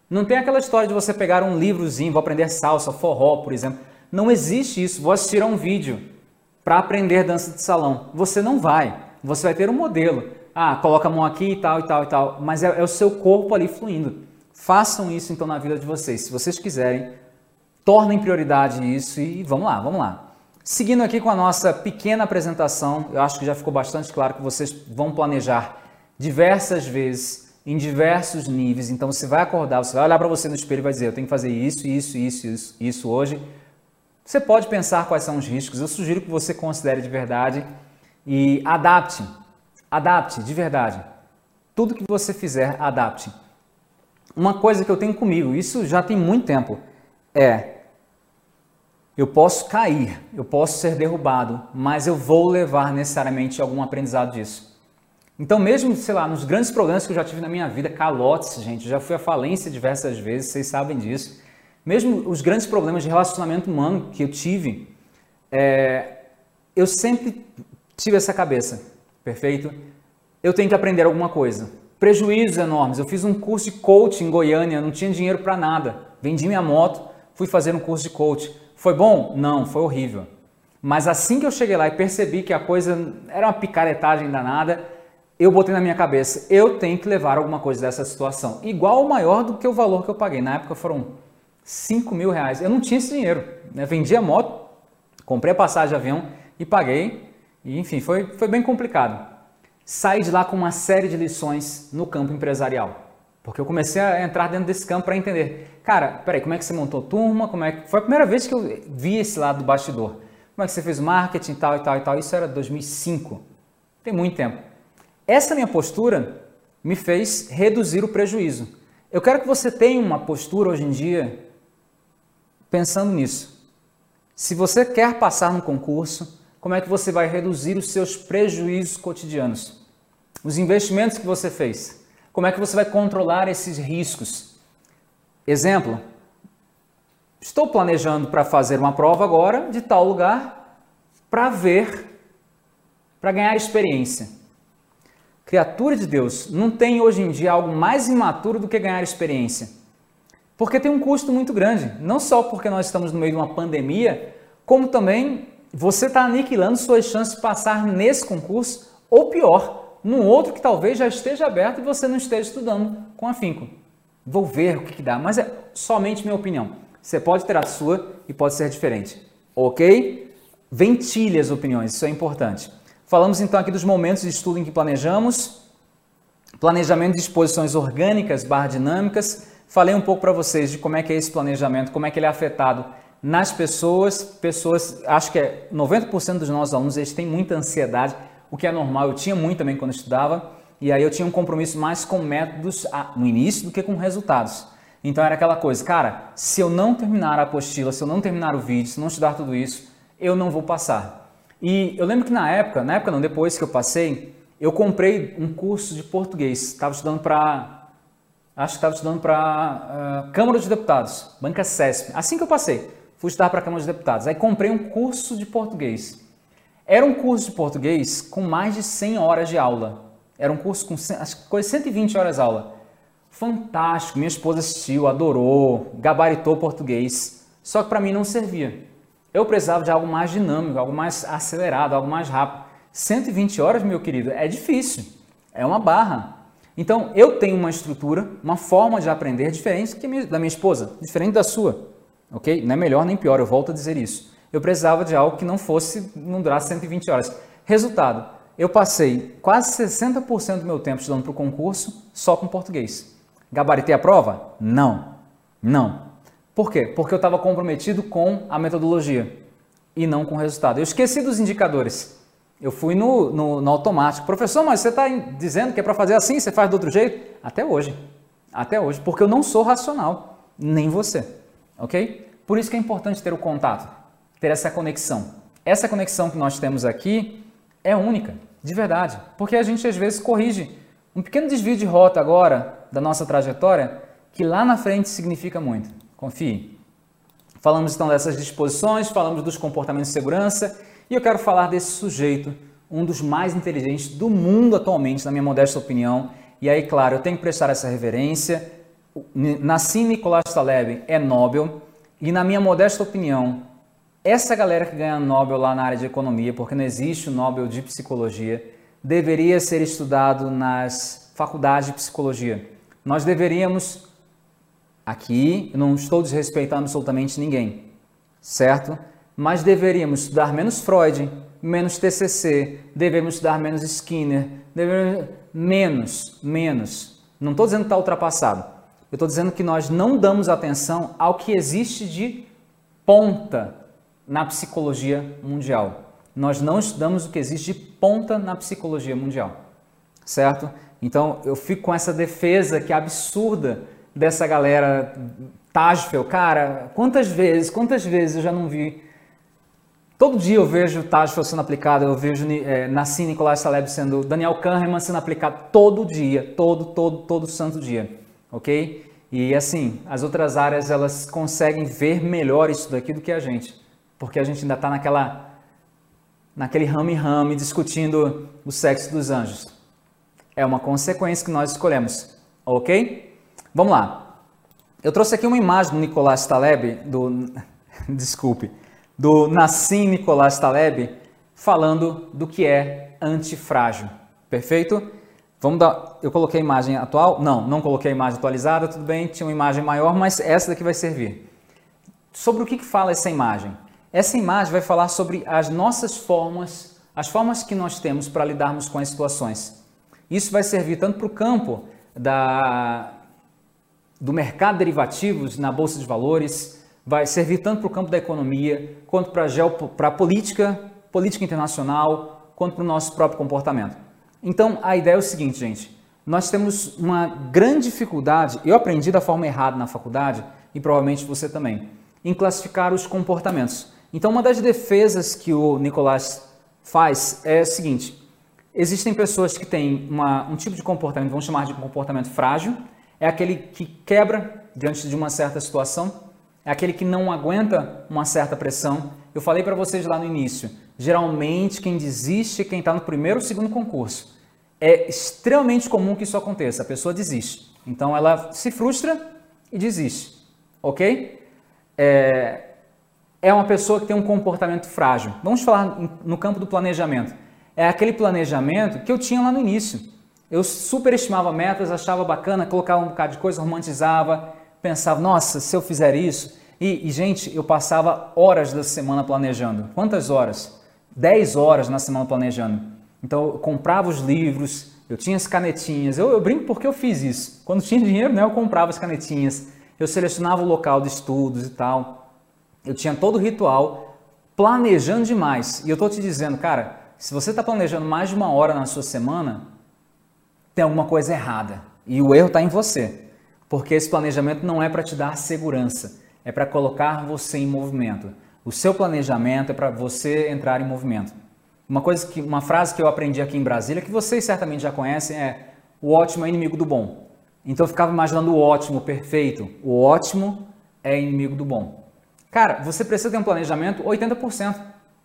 Não tem aquela história de você pegar um livrozinho, vou aprender salsa, forró, por exemplo. Não existe isso. Vou assistir a um vídeo para aprender dança de salão. Você não vai. Você vai ter um modelo. Ah, coloca a mão aqui e tal e tal e tal. Mas é, é o seu corpo ali fluindo. Façam isso então na vida de vocês. Se vocês quiserem tornem prioridade isso e vamos lá, vamos lá. Seguindo aqui com a nossa pequena apresentação, eu acho que já ficou bastante claro que vocês vão planejar diversas vezes, em diversos níveis. Então você vai acordar, você vai olhar para você no espelho e vai dizer: Eu tenho que fazer isso, isso, isso, isso, isso hoje. Você pode pensar quais são os riscos. Eu sugiro que você considere de verdade e adapte. Adapte de verdade. Tudo que você fizer, adapte. Uma coisa que eu tenho comigo, isso já tem muito tempo é: eu posso cair, eu posso ser derrubado, mas eu vou levar necessariamente algum aprendizado disso. Então, mesmo, sei lá, nos grandes problemas que eu já tive na minha vida, calotes, gente, já fui à falência diversas vezes, vocês sabem disso. Mesmo os grandes problemas de relacionamento humano que eu tive, é, eu sempre tive essa cabeça, perfeito? Eu tenho que aprender alguma coisa. Prejuízos enormes. Eu fiz um curso de coaching em Goiânia, não tinha dinheiro para nada. Vendi minha moto, fui fazer um curso de coach. Foi bom? Não, foi horrível. Mas assim que eu cheguei lá e percebi que a coisa era uma picaretagem danada, eu botei na minha cabeça, eu tenho que levar alguma coisa dessa situação. Igual ou maior do que o valor que eu paguei. Na época foram 5 mil reais. Eu não tinha esse dinheiro. Né? Vendi a moto, comprei a passagem de avião e paguei. E, enfim, foi, foi bem complicado. Saí de lá com uma série de lições no campo empresarial. Porque eu comecei a entrar dentro desse campo para entender. Cara, peraí, como é que você montou turma? Como é que... Foi a primeira vez que eu vi esse lado do bastidor. Como é que você fez marketing, tal e tal e tal. Isso era 2005. Tem muito tempo. Essa minha postura me fez reduzir o prejuízo. Eu quero que você tenha uma postura hoje em dia pensando nisso. Se você quer passar no concurso, como é que você vai reduzir os seus prejuízos cotidianos? Os investimentos que você fez. Como é que você vai controlar esses riscos? Exemplo: estou planejando para fazer uma prova agora de tal lugar para ver, para ganhar experiência. Criatura de Deus, não tem hoje em dia algo mais imaturo do que ganhar experiência. Porque tem um custo muito grande, não só porque nós estamos no meio de uma pandemia, como também você está aniquilando suas chances de passar nesse concurso, ou pior, num outro que talvez já esteja aberto e você não esteja estudando com afinco. Vou ver o que, que dá, mas é somente minha opinião. Você pode ter a sua e pode ser diferente, ok? Ventile as opiniões, isso é importante. Falamos então aqui dos momentos de estudo em que planejamos, planejamento de exposições orgânicas barra dinâmicas. Falei um pouco para vocês de como é que é esse planejamento, como é que ele é afetado nas pessoas. Pessoas, acho que é 90% dos nossos alunos eles têm muita ansiedade, o que é normal. Eu tinha muito também quando estudava, e aí eu tinha um compromisso mais com métodos no início do que com resultados. Então era aquela coisa, cara, se eu não terminar a apostila, se eu não terminar o vídeo, se não estudar tudo isso, eu não vou passar. E eu lembro que na época, na época não, depois que eu passei, eu comprei um curso de português. Estava estudando para, acho que estava estudando para uh, ah, Câmara dos Deputados, Banca CESP. Assim que eu passei, fui estudar para a Câmara dos Deputados. Aí comprei um curso de português. Era um curso de português com mais de 100 horas de aula. Era um curso com acho que 120 horas aula. Fantástico, minha esposa assistiu, adorou, gabaritou português. Só que para mim não servia. Eu precisava de algo mais dinâmico, algo mais acelerado, algo mais rápido. 120 horas, meu querido, é difícil. É uma barra. Então, eu tenho uma estrutura, uma forma de aprender diferente da minha esposa, diferente da sua. Ok? Não é melhor nem pior, eu volto a dizer isso. Eu precisava de algo que não fosse, não durasse 120 horas. Resultado, eu passei quase 60% do meu tempo estudando para o concurso só com português. Gabaritei a prova? Não. Não. Por quê? Porque eu estava comprometido com a metodologia e não com o resultado. Eu esqueci dos indicadores. Eu fui no, no, no automático. Professor, mas você está dizendo que é para fazer assim, você faz do outro jeito? Até hoje. Até hoje. Porque eu não sou racional. Nem você. Ok? Por isso que é importante ter o contato, ter essa conexão. Essa conexão que nós temos aqui é única, de verdade. Porque a gente às vezes corrige um pequeno desvio de rota agora da nossa trajetória que lá na frente significa muito. Confie. Falamos então dessas disposições, falamos dos comportamentos de segurança e eu quero falar desse sujeito, um dos mais inteligentes do mundo atualmente, na minha modesta opinião. E aí, claro, eu tenho que prestar essa reverência. Nassim Nicolás Taleb é Nobel e, na minha modesta opinião, essa galera que ganha Nobel lá na área de economia, porque não existe o Nobel de psicologia, deveria ser estudado nas faculdades de psicologia. Nós deveríamos Aqui não estou desrespeitando absolutamente ninguém, certo? Mas deveríamos estudar menos Freud, menos TCC, devemos estudar menos Skinner, devemos... menos, menos. Não estou dizendo que está ultrapassado. Eu estou dizendo que nós não damos atenção ao que existe de ponta na psicologia mundial. Nós não estudamos o que existe de ponta na psicologia mundial, certo? Então eu fico com essa defesa que é absurda dessa galera Tajfel, cara, quantas vezes, quantas vezes eu já não vi. Todo dia eu vejo Tajfel sendo aplicado, eu vejo é, Nassim Nicolás Taleb sendo, Daniel Kahneman sendo aplicado todo dia, todo, todo, todo santo dia, ok? E assim, as outras áreas elas conseguem ver melhor isso daqui do que a gente, porque a gente ainda está naquela, naquele rame-rame discutindo o sexo dos anjos. É uma consequência que nós escolhemos, ok? Vamos lá. Eu trouxe aqui uma imagem do Nicolás Taleb, do desculpe, do Nassim Nicolás Taleb, falando do que é antifrágil. Perfeito? Vamos dar. Eu coloquei a imagem atual? Não, não coloquei a imagem atualizada, tudo bem, tinha uma imagem maior, mas essa daqui vai servir. Sobre o que, que fala essa imagem? Essa imagem vai falar sobre as nossas formas, as formas que nós temos para lidarmos com as situações. Isso vai servir tanto para o campo da, do mercado de derivativos na bolsa de valores vai servir tanto para o campo da economia, quanto para a política, política internacional, quanto para o nosso próprio comportamento. Então, a ideia é o seguinte, gente. Nós temos uma grande dificuldade, eu aprendi da forma errada na faculdade, e provavelmente você também, em classificar os comportamentos. Então, uma das defesas que o Nicolás faz é o seguinte: existem pessoas que têm uma, um tipo de comportamento, vamos chamar de comportamento frágil, é aquele que quebra diante de uma certa situação, é aquele que não aguenta uma certa pressão. Eu falei para vocês lá no início, geralmente quem desiste é quem está no primeiro ou segundo concurso. É extremamente comum que isso aconteça, a pessoa desiste. Então ela se frustra e desiste, ok? É, é uma pessoa que tem um comportamento frágil. Vamos falar no campo do planejamento. É aquele planejamento que eu tinha lá no início. Eu superestimava metas, achava bacana, colocava um bocado de coisa, romantizava, pensava, nossa, se eu fizer isso. E, e, gente, eu passava horas da semana planejando. Quantas horas? 10 horas na semana planejando. Então, eu comprava os livros, eu tinha as canetinhas. Eu, eu brinco porque eu fiz isso. Quando tinha dinheiro, né, eu comprava as canetinhas, eu selecionava o local de estudos e tal. Eu tinha todo o ritual planejando demais. E eu tô te dizendo, cara, se você está planejando mais de uma hora na sua semana, tem alguma coisa errada. E o erro está em você. Porque esse planejamento não é para te dar segurança, é para colocar você em movimento. O seu planejamento é para você entrar em movimento. Uma coisa que, uma frase que eu aprendi aqui em Brasília, que vocês certamente já conhecem, é o ótimo é inimigo do bom. Então eu ficava imaginando o ótimo, perfeito. O ótimo é inimigo do bom. Cara, você precisa ter um planejamento 80%.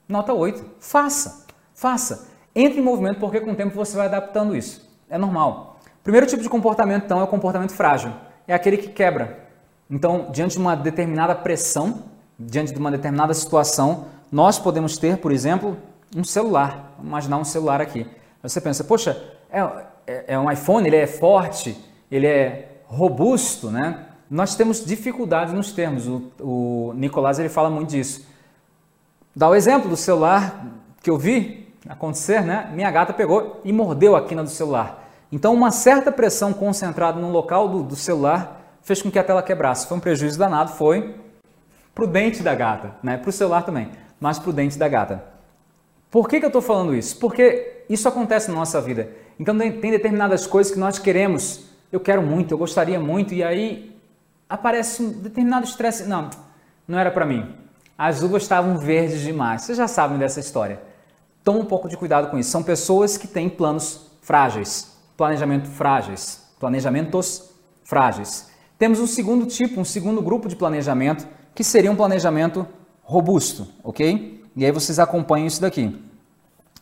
Nota 8. Faça. Faça. Entre em movimento porque com o tempo você vai adaptando isso. É normal. Primeiro tipo de comportamento, então, é o comportamento frágil. É aquele que quebra. Então, diante de uma determinada pressão, diante de uma determinada situação, nós podemos ter, por exemplo, um celular. Vamos imaginar um celular aqui. Você pensa, poxa, é, é, é um iPhone, ele é forte, ele é robusto, né? Nós temos dificuldade nos termos. O, o Nicolás ele fala muito disso. Dá o exemplo do celular que eu vi acontecer, né? Minha gata pegou e mordeu a quina do celular. Então, uma certa pressão concentrada no local do, do celular fez com que a tela quebrasse. Foi um prejuízo danado, foi para o dente da gata, né? para o celular também, mas para o dente da gata. Por que, que eu estou falando isso? Porque isso acontece na nossa vida. Então, tem determinadas coisas que nós queremos. Eu quero muito, eu gostaria muito, e aí aparece um determinado estresse. Não, não era para mim. As uvas estavam verdes demais. Vocês já sabem dessa história. Toma um pouco de cuidado com isso. São pessoas que têm planos frágeis planejamento frágeis, planejamentos frágeis. Temos um segundo tipo, um segundo grupo de planejamento, que seria um planejamento robusto, ok? E aí vocês acompanham isso daqui.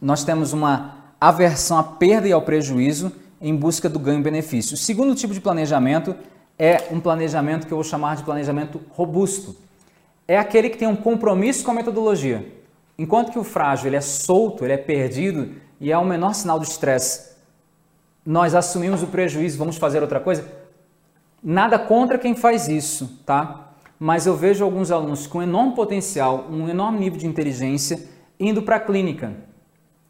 Nós temos uma aversão à perda e ao prejuízo em busca do ganho-benefício. O segundo tipo de planejamento é um planejamento que eu vou chamar de planejamento robusto. É aquele que tem um compromisso com a metodologia. Enquanto que o frágil ele é solto, ele é perdido e é o menor sinal de estresse nós assumimos o prejuízo, vamos fazer outra coisa. Nada contra quem faz isso, tá? Mas eu vejo alguns alunos com enorme potencial, um enorme nível de inteligência, indo para a clínica,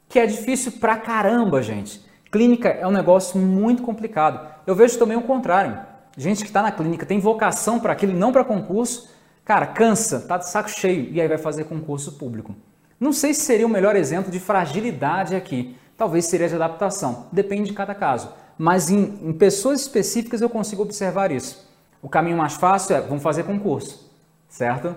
que é difícil pra caramba, gente. Clínica é um negócio muito complicado. Eu vejo também o contrário. Gente que está na clínica tem vocação para aquilo e não para concurso, cara, cansa, tá de saco cheio e aí vai fazer concurso público. Não sei se seria o melhor exemplo de fragilidade aqui, talvez seria de adaptação. Depende de cada caso. Mas em, em pessoas específicas eu consigo observar isso. O caminho mais fácil é, vamos fazer concurso, certo?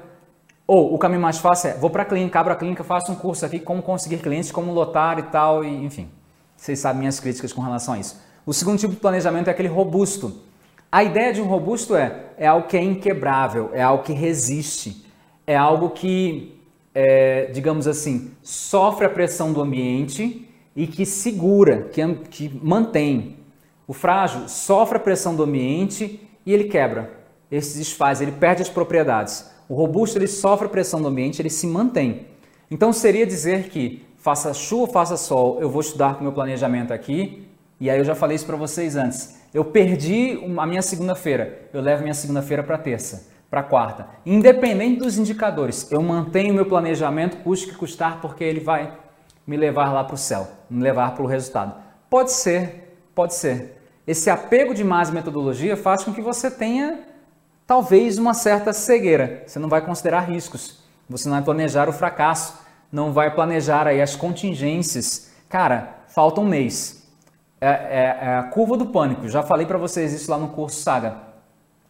Ou o caminho mais fácil é, vou para a clínica, abro a clínica, faço um curso aqui, como conseguir clientes, como lotar e tal, e enfim. Vocês sabem minhas críticas com relação a isso. O segundo tipo de planejamento é aquele robusto. A ideia de um robusto é, é algo que é inquebrável, é algo que resiste, é algo que, é, digamos assim, sofre a pressão do ambiente e que segura, que, que mantém. O frágil sofre a pressão do ambiente e ele quebra, ele se desfaz, ele perde as propriedades. O robusto ele sofre a pressão do ambiente, ele se mantém. Então seria dizer que faça chuva, faça sol, eu vou estudar com meu planejamento aqui, e aí eu já falei isso para vocês antes. Eu perdi a minha segunda-feira, eu levo minha segunda-feira para terça, para quarta. Independente dos indicadores, eu mantenho meu planejamento, custe que custar, porque ele vai me levar lá para o céu, me levar para o resultado. Pode ser, pode ser. Esse apego demais à metodologia faz com que você tenha talvez uma certa cegueira. Você não vai considerar riscos, você não vai planejar o fracasso, não vai planejar aí as contingências. Cara, falta um mês. É, é, é a curva do pânico. Já falei para vocês isso lá no curso Saga.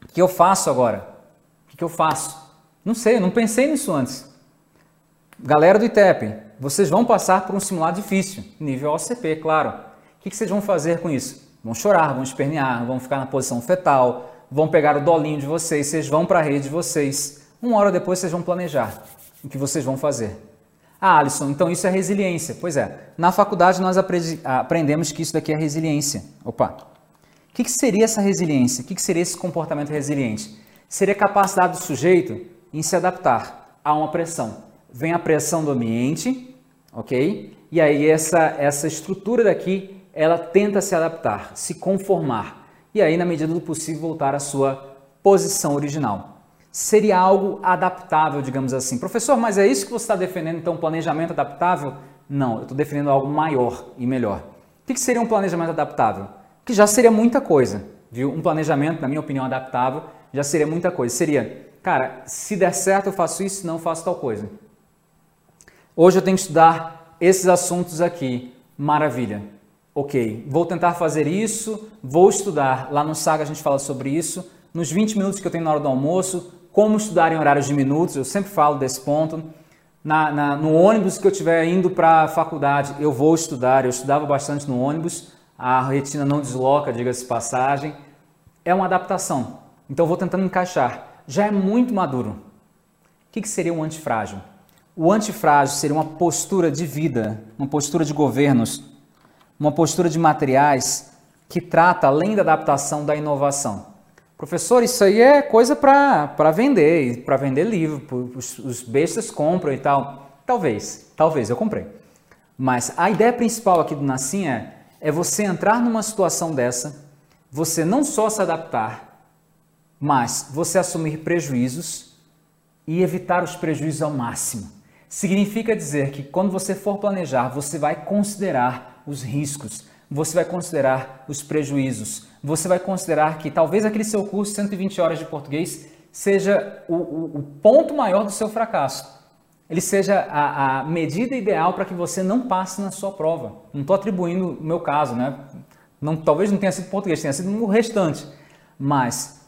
O que eu faço agora? O que eu faço? Não sei, não pensei nisso antes. Galera do ITEP, vocês vão passar por um simulado difícil, nível OCP, claro. O que vocês vão fazer com isso? Vão chorar, vão espernear, vão ficar na posição fetal, vão pegar o dolinho de vocês, vocês vão para a rede de vocês. Uma hora depois vocês vão planejar o que vocês vão fazer. Ah, Alisson, então isso é resiliência. Pois é, na faculdade nós aprendemos que isso daqui é resiliência. Opa! O que, seria essa resiliência? O que seria esse comportamento resiliente? Seria a capacidade do sujeito em se adaptar a uma pressão vem a pressão do ambiente, ok? E aí essa, essa estrutura daqui, ela tenta se adaptar, se conformar. E aí, na medida do possível, voltar à sua posição original. Seria algo adaptável, digamos assim. Professor, mas é isso que você está defendendo, então, planejamento adaptável? Não, eu estou defendendo algo maior e melhor. que seria um planejamento adaptável? Que já seria muita coisa, viu? Um planejamento, na minha opinião, adaptável já seria muita coisa. Seria, cara, se der certo eu faço isso, se não eu faço tal coisa. Hoje eu tenho que estudar esses assuntos aqui. Maravilha. Ok, vou tentar fazer isso, vou estudar. Lá no Saga a gente fala sobre isso. Nos 20 minutos que eu tenho na hora do almoço, como estudar em horários de minutos, eu sempre falo desse ponto. Na, na, no ônibus que eu estiver indo para a faculdade, eu vou estudar. Eu estudava bastante no ônibus, a retina não desloca, diga-se passagem. É uma adaptação. Então eu vou tentando encaixar. Já é muito maduro. O que, que seria um antifrágil? O antifrágil seria uma postura de vida, uma postura de governos, uma postura de materiais que trata, além da adaptação, da inovação. Professor, isso aí é coisa para vender, para vender livro, os, os bestas compram e tal. Talvez, talvez, eu comprei. Mas a ideia principal aqui do Nassim é, é você entrar numa situação dessa, você não só se adaptar, mas você assumir prejuízos e evitar os prejuízos ao máximo. Significa dizer que quando você for planejar, você vai considerar os riscos, você vai considerar os prejuízos, você vai considerar que talvez aquele seu curso 120 horas de português seja o, o, o ponto maior do seu fracasso. Ele seja a, a medida ideal para que você não passe na sua prova. Não estou atribuindo o meu caso, né? Não, talvez não tenha sido português, tenha sido o restante. Mas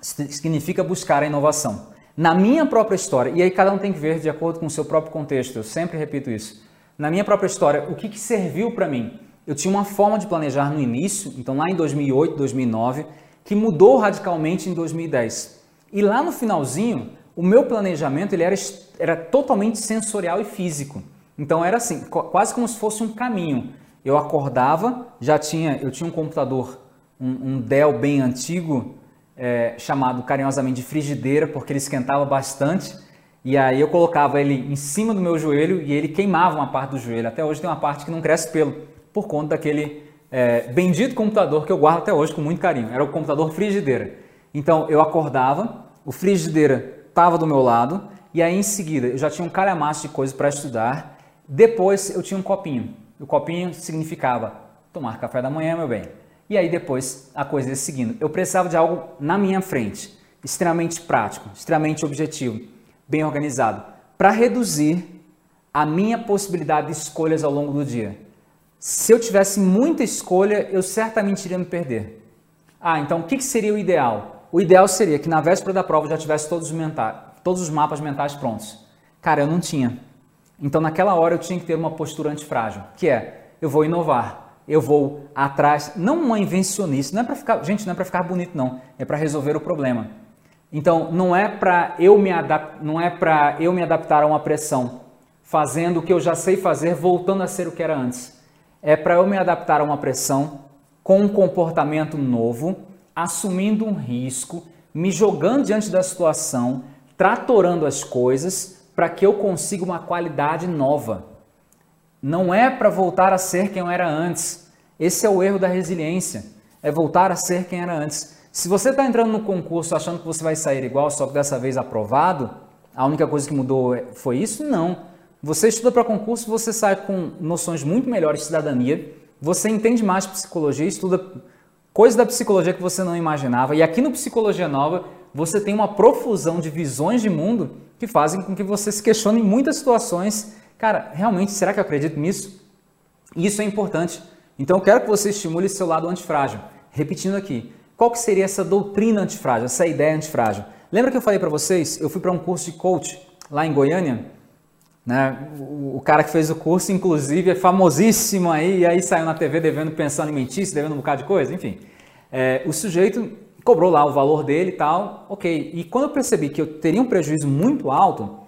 significa buscar a inovação. Na minha própria história, e aí cada um tem que ver de acordo com o seu próprio contexto, eu sempre repito isso. Na minha própria história, o que, que serviu para mim? Eu tinha uma forma de planejar no início, então lá em 2008, 2009, que mudou radicalmente em 2010. E lá no finalzinho, o meu planejamento ele era, era totalmente sensorial e físico. Então era assim, quase como se fosse um caminho. Eu acordava, já tinha, eu tinha um computador, um, um Dell bem antigo, é, chamado carinhosamente de frigideira, porque ele esquentava bastante. E aí eu colocava ele em cima do meu joelho e ele queimava uma parte do joelho. Até hoje tem uma parte que não cresce pelo por conta daquele é, bendito computador que eu guardo até hoje com muito carinho. Era o computador frigideira. Então eu acordava, o frigideira estava do meu lado e aí em seguida eu já tinha um calhamaço de coisas para estudar. Depois eu tinha um copinho. O copinho significava tomar café da manhã, meu bem. E aí depois a coisa ia seguindo. Eu precisava de algo na minha frente, extremamente prático, extremamente objetivo, bem organizado, para reduzir a minha possibilidade de escolhas ao longo do dia. Se eu tivesse muita escolha, eu certamente iria me perder. Ah, então o que, seria o ideal? O ideal seria que na véspera da prova eu já tivesse todos os, todos os mapas mentais prontos. Cara, eu não tinha. Então naquela hora eu tinha que ter uma postura antifrágil, que é eu vou inovar, eu vou atrás, não uma invencionista, não é para ficar, gente, não é para ficar bonito não, é para resolver o problema. Então não é para eu me adap, não é para eu me adaptar a uma pressão, fazendo o que eu já sei fazer, voltando a ser o que era antes é para eu me adaptar a uma pressão com um comportamento novo, assumindo um risco, me jogando diante da situação, tratorando as coisas para que eu consiga uma qualidade nova. Não é para voltar a ser quem eu era antes. Esse é o erro da resiliência. É voltar a ser quem era antes. Se você está entrando no concurso achando que você vai sair igual, só que dessa vez aprovado, a única coisa que mudou foi isso? Não. Você estuda para concurso, você sai com noções muito melhores de cidadania, você entende mais psicologia, estuda coisas da psicologia que você não imaginava. E aqui no Psicologia Nova, você tem uma profusão de visões de mundo que fazem com que você se questione em muitas situações. Cara, realmente, será que eu acredito nisso? Isso é importante. Então, eu quero que você estimule seu lado antifrágil. Repetindo aqui, qual que seria essa doutrina antifrágil, essa ideia antifrágil? Lembra que eu falei para vocês? Eu fui para um curso de coach lá em Goiânia né? O, o, cara que fez o curso, inclusive, é famosíssimo aí, e aí saiu na TV devendo em mentir, devendo um bocado de coisa, enfim. É, o sujeito cobrou lá o valor dele e tal, ok. E quando eu percebi que eu teria um prejuízo muito alto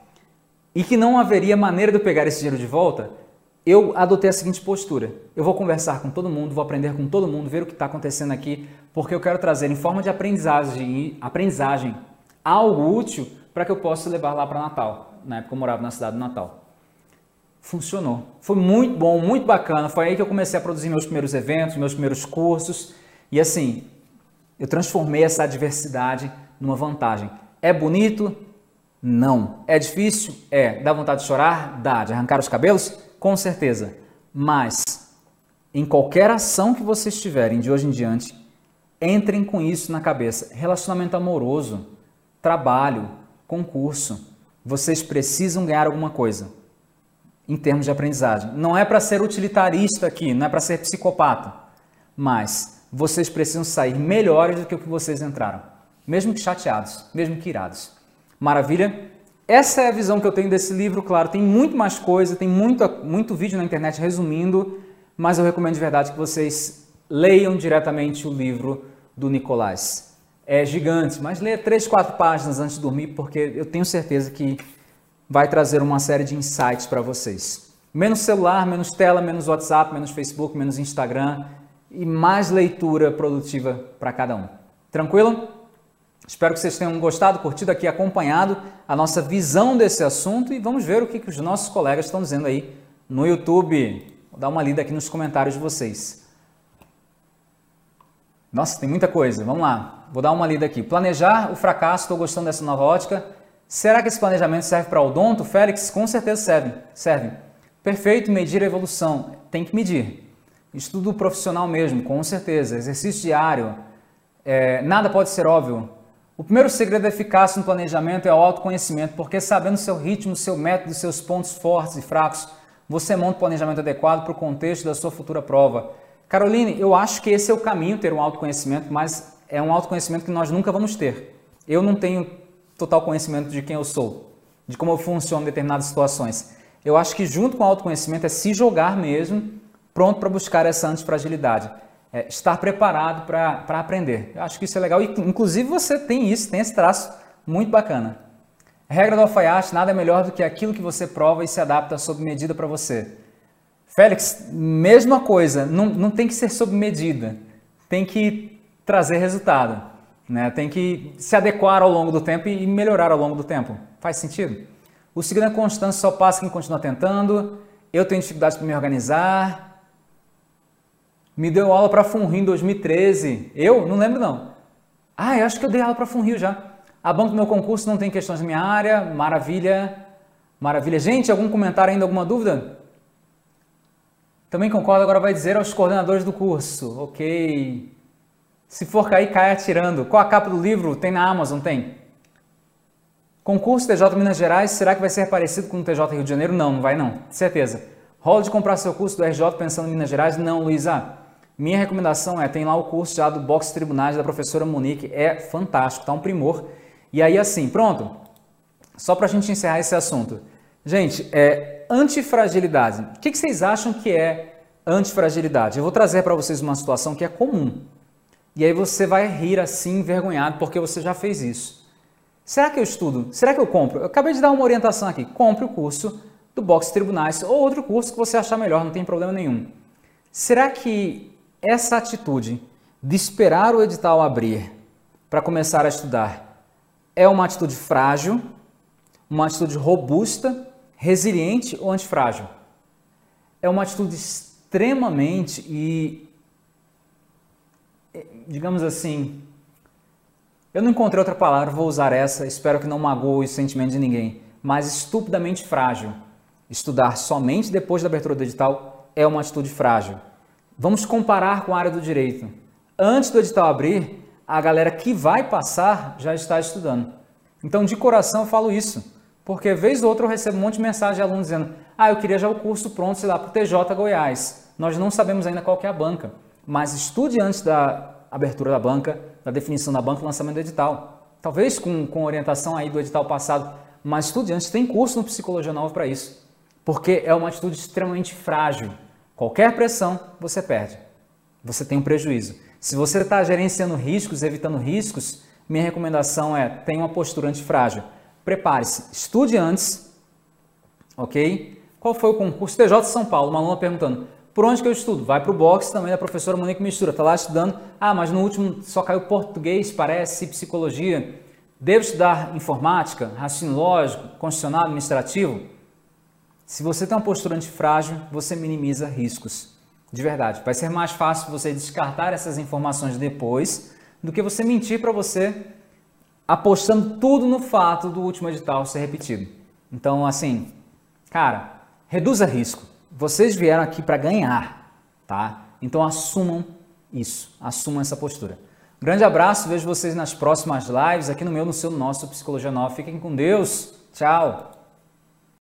e que não haveria maneira de eu pegar esse dinheiro de volta, eu adotei a seguinte postura: eu vou conversar com todo mundo, vou aprender com todo mundo, ver o que está acontecendo aqui, porque eu quero trazer em forma de aprendizagem, aprendizagem algo útil para que eu possa levar lá para Natal na época eu morava na cidade do Natal. Funcionou. Foi muito bom, muito bacana. Foi aí que eu comecei a produzir meus primeiros eventos, meus primeiros cursos. E assim, eu transformei essa adversidade numa vantagem. É bonito? Não. É difícil? É. Dá vontade de chorar? Dá. De arrancar os cabelos? Com certeza. Mas em qualquer ação que vocês tiverem de hoje em diante, entrem com isso na cabeça. Relacionamento amoroso, trabalho, concurso. Vocês precisam ganhar alguma coisa em termos de aprendizagem. Não é para ser utilitarista aqui, não é para ser psicopata, mas vocês precisam sair melhores do que o que vocês entraram, mesmo que chateados, mesmo que irados. Maravilha? Essa é a visão que eu tenho desse livro, claro, tem muito mais coisa, tem muito, muito vídeo na internet resumindo, mas eu recomendo de verdade que vocês leiam diretamente o livro do Nicolás. É gigante, mas leia três, quatro páginas antes de dormir, porque eu tenho certeza que vai trazer uma série de insights para vocês. Menos celular, menos tela, menos WhatsApp, menos Facebook, menos Instagram e mais leitura produtiva para cada um. Tranquilo? Espero que vocês tenham gostado, curtido aqui, acompanhado a nossa visão desse assunto e vamos ver o que, que os nossos colegas estão dizendo aí no YouTube. Vou dar uma lida aqui nos comentários de vocês. Nossa, tem muita coisa. Vamos lá. Vou dar uma lida aqui. Planejar o fracasso, estou gostando dessa nova ótica. Será que esse planejamento serve para odonto, Félix? Com certeza serve. Serve. Perfeito, medir a evolução. Tem que medir. Estudo profissional mesmo, com certeza. Exercício diário. É, nada pode ser óbvio. O primeiro segredo da eficácia no planejamento é o autoconhecimento, porque sabendo seu ritmo, seu método, seus pontos fortes e fracos, você monta o planejamento adequado para o contexto da sua futura prova. Caroline, eu acho que esse é o caminho, ter um autoconhecimento, mas é um autoconhecimento que nós nunca vamos ter. Eu não tenho total conhecimento de quem eu sou, de como eu funciono em determinadas situações. Eu acho que junto com o autoconhecimento é se jogar mesmo, pronto para buscar essa antifragilidade é, estar preparado para aprender. Eu acho que isso é legal e, inclusive, você tem isso, tem esse traço muito bacana. regra do alfaiate: nada é melhor do que aquilo que você prova e se adapta sob medida para você. Félix, mesma coisa, não, não tem que ser sob medida, tem que trazer resultado, né? tem que se adequar ao longo do tempo e melhorar ao longo do tempo. Faz sentido? O segundo é constância, só passa quem continua tentando. Eu tenho dificuldade para me organizar, me deu aula para Funrio em 2013. Eu? Não lembro não. Ah, eu acho que eu dei aula para Funrio já. A banca do meu concurso não tem questões da minha área. Maravilha. Maravilha. Gente, algum comentário ainda, alguma dúvida? Também concordo, agora vai dizer aos coordenadores do curso. Ok. Se for cair, cai atirando. Qual a capa do livro? Tem na Amazon, tem. Concurso TJ Minas Gerais, será que vai ser parecido com o TJ Rio de Janeiro? Não, não vai não, certeza. Rola de comprar seu curso do RJ pensando em Minas Gerais? Não, Luísa. Minha recomendação é, tem lá o curso já do Box Tribunais da professora Monique, é fantástico, tá um primor. E aí assim, pronto, só para a gente encerrar esse assunto. Gente, é antifragilidade. O que, que vocês acham que é antifragilidade? Eu vou trazer para vocês uma situação que é comum. E aí você vai rir assim, envergonhado, porque você já fez isso. Será que eu estudo? Será que eu compro? Eu acabei de dar uma orientação aqui. Compre o curso do Box Tribunais ou outro curso que você achar melhor, não tem problema nenhum. Será que essa atitude de esperar o edital abrir para começar a estudar é uma atitude frágil, uma atitude robusta, resiliente ou antifrágil? É uma atitude extremamente e, digamos assim, eu não encontrei outra palavra, vou usar essa, espero que não magoe o sentimento de ninguém, mas estupidamente frágil. Estudar somente depois da abertura do edital é uma atitude frágil. Vamos comparar com a área do direito. Antes do edital abrir, a galera que vai passar já está estudando. Então, de coração, eu falo isso. Porque, vez ou outra, eu recebo um monte de mensagem de alunos dizendo ah, eu queria já o curso pronto, sei lá, para o TJ Goiás. Nós não sabemos ainda qual é a banca, mas estude antes da abertura da banca, da definição da banca, lançamento do edital. Talvez com, com orientação aí do edital passado, mas estude antes. Tem curso no Psicologia Nova para isso. Porque é uma atitude extremamente frágil. Qualquer pressão, você perde. Você tem um prejuízo. Se você está gerenciando riscos, evitando riscos, minha recomendação é tenha uma postura antifrágil. Prepare-se, estude antes, ok? Qual foi o concurso? TJ São Paulo, uma aluna perguntando, por onde que eu estudo? Vai para o box também da professora Monique Mistura, está lá estudando. Ah, mas no último só caiu português, parece, psicologia. Devo estudar informática, raciocínio lógico, constitucional, administrativo? Se você tem uma postura antifrágil, você minimiza riscos. De verdade. Vai ser mais fácil você descartar essas informações depois do que você mentir para você apostando tudo no fato do último edital ser repetido. Então, assim, cara, reduza risco. Vocês vieram aqui para ganhar. tá? Então assumam isso, assumam essa postura. grande abraço, vejo vocês nas próximas lives aqui no meu, no seu, no nosso Psicologia Nova. Fiquem com Deus. Tchau.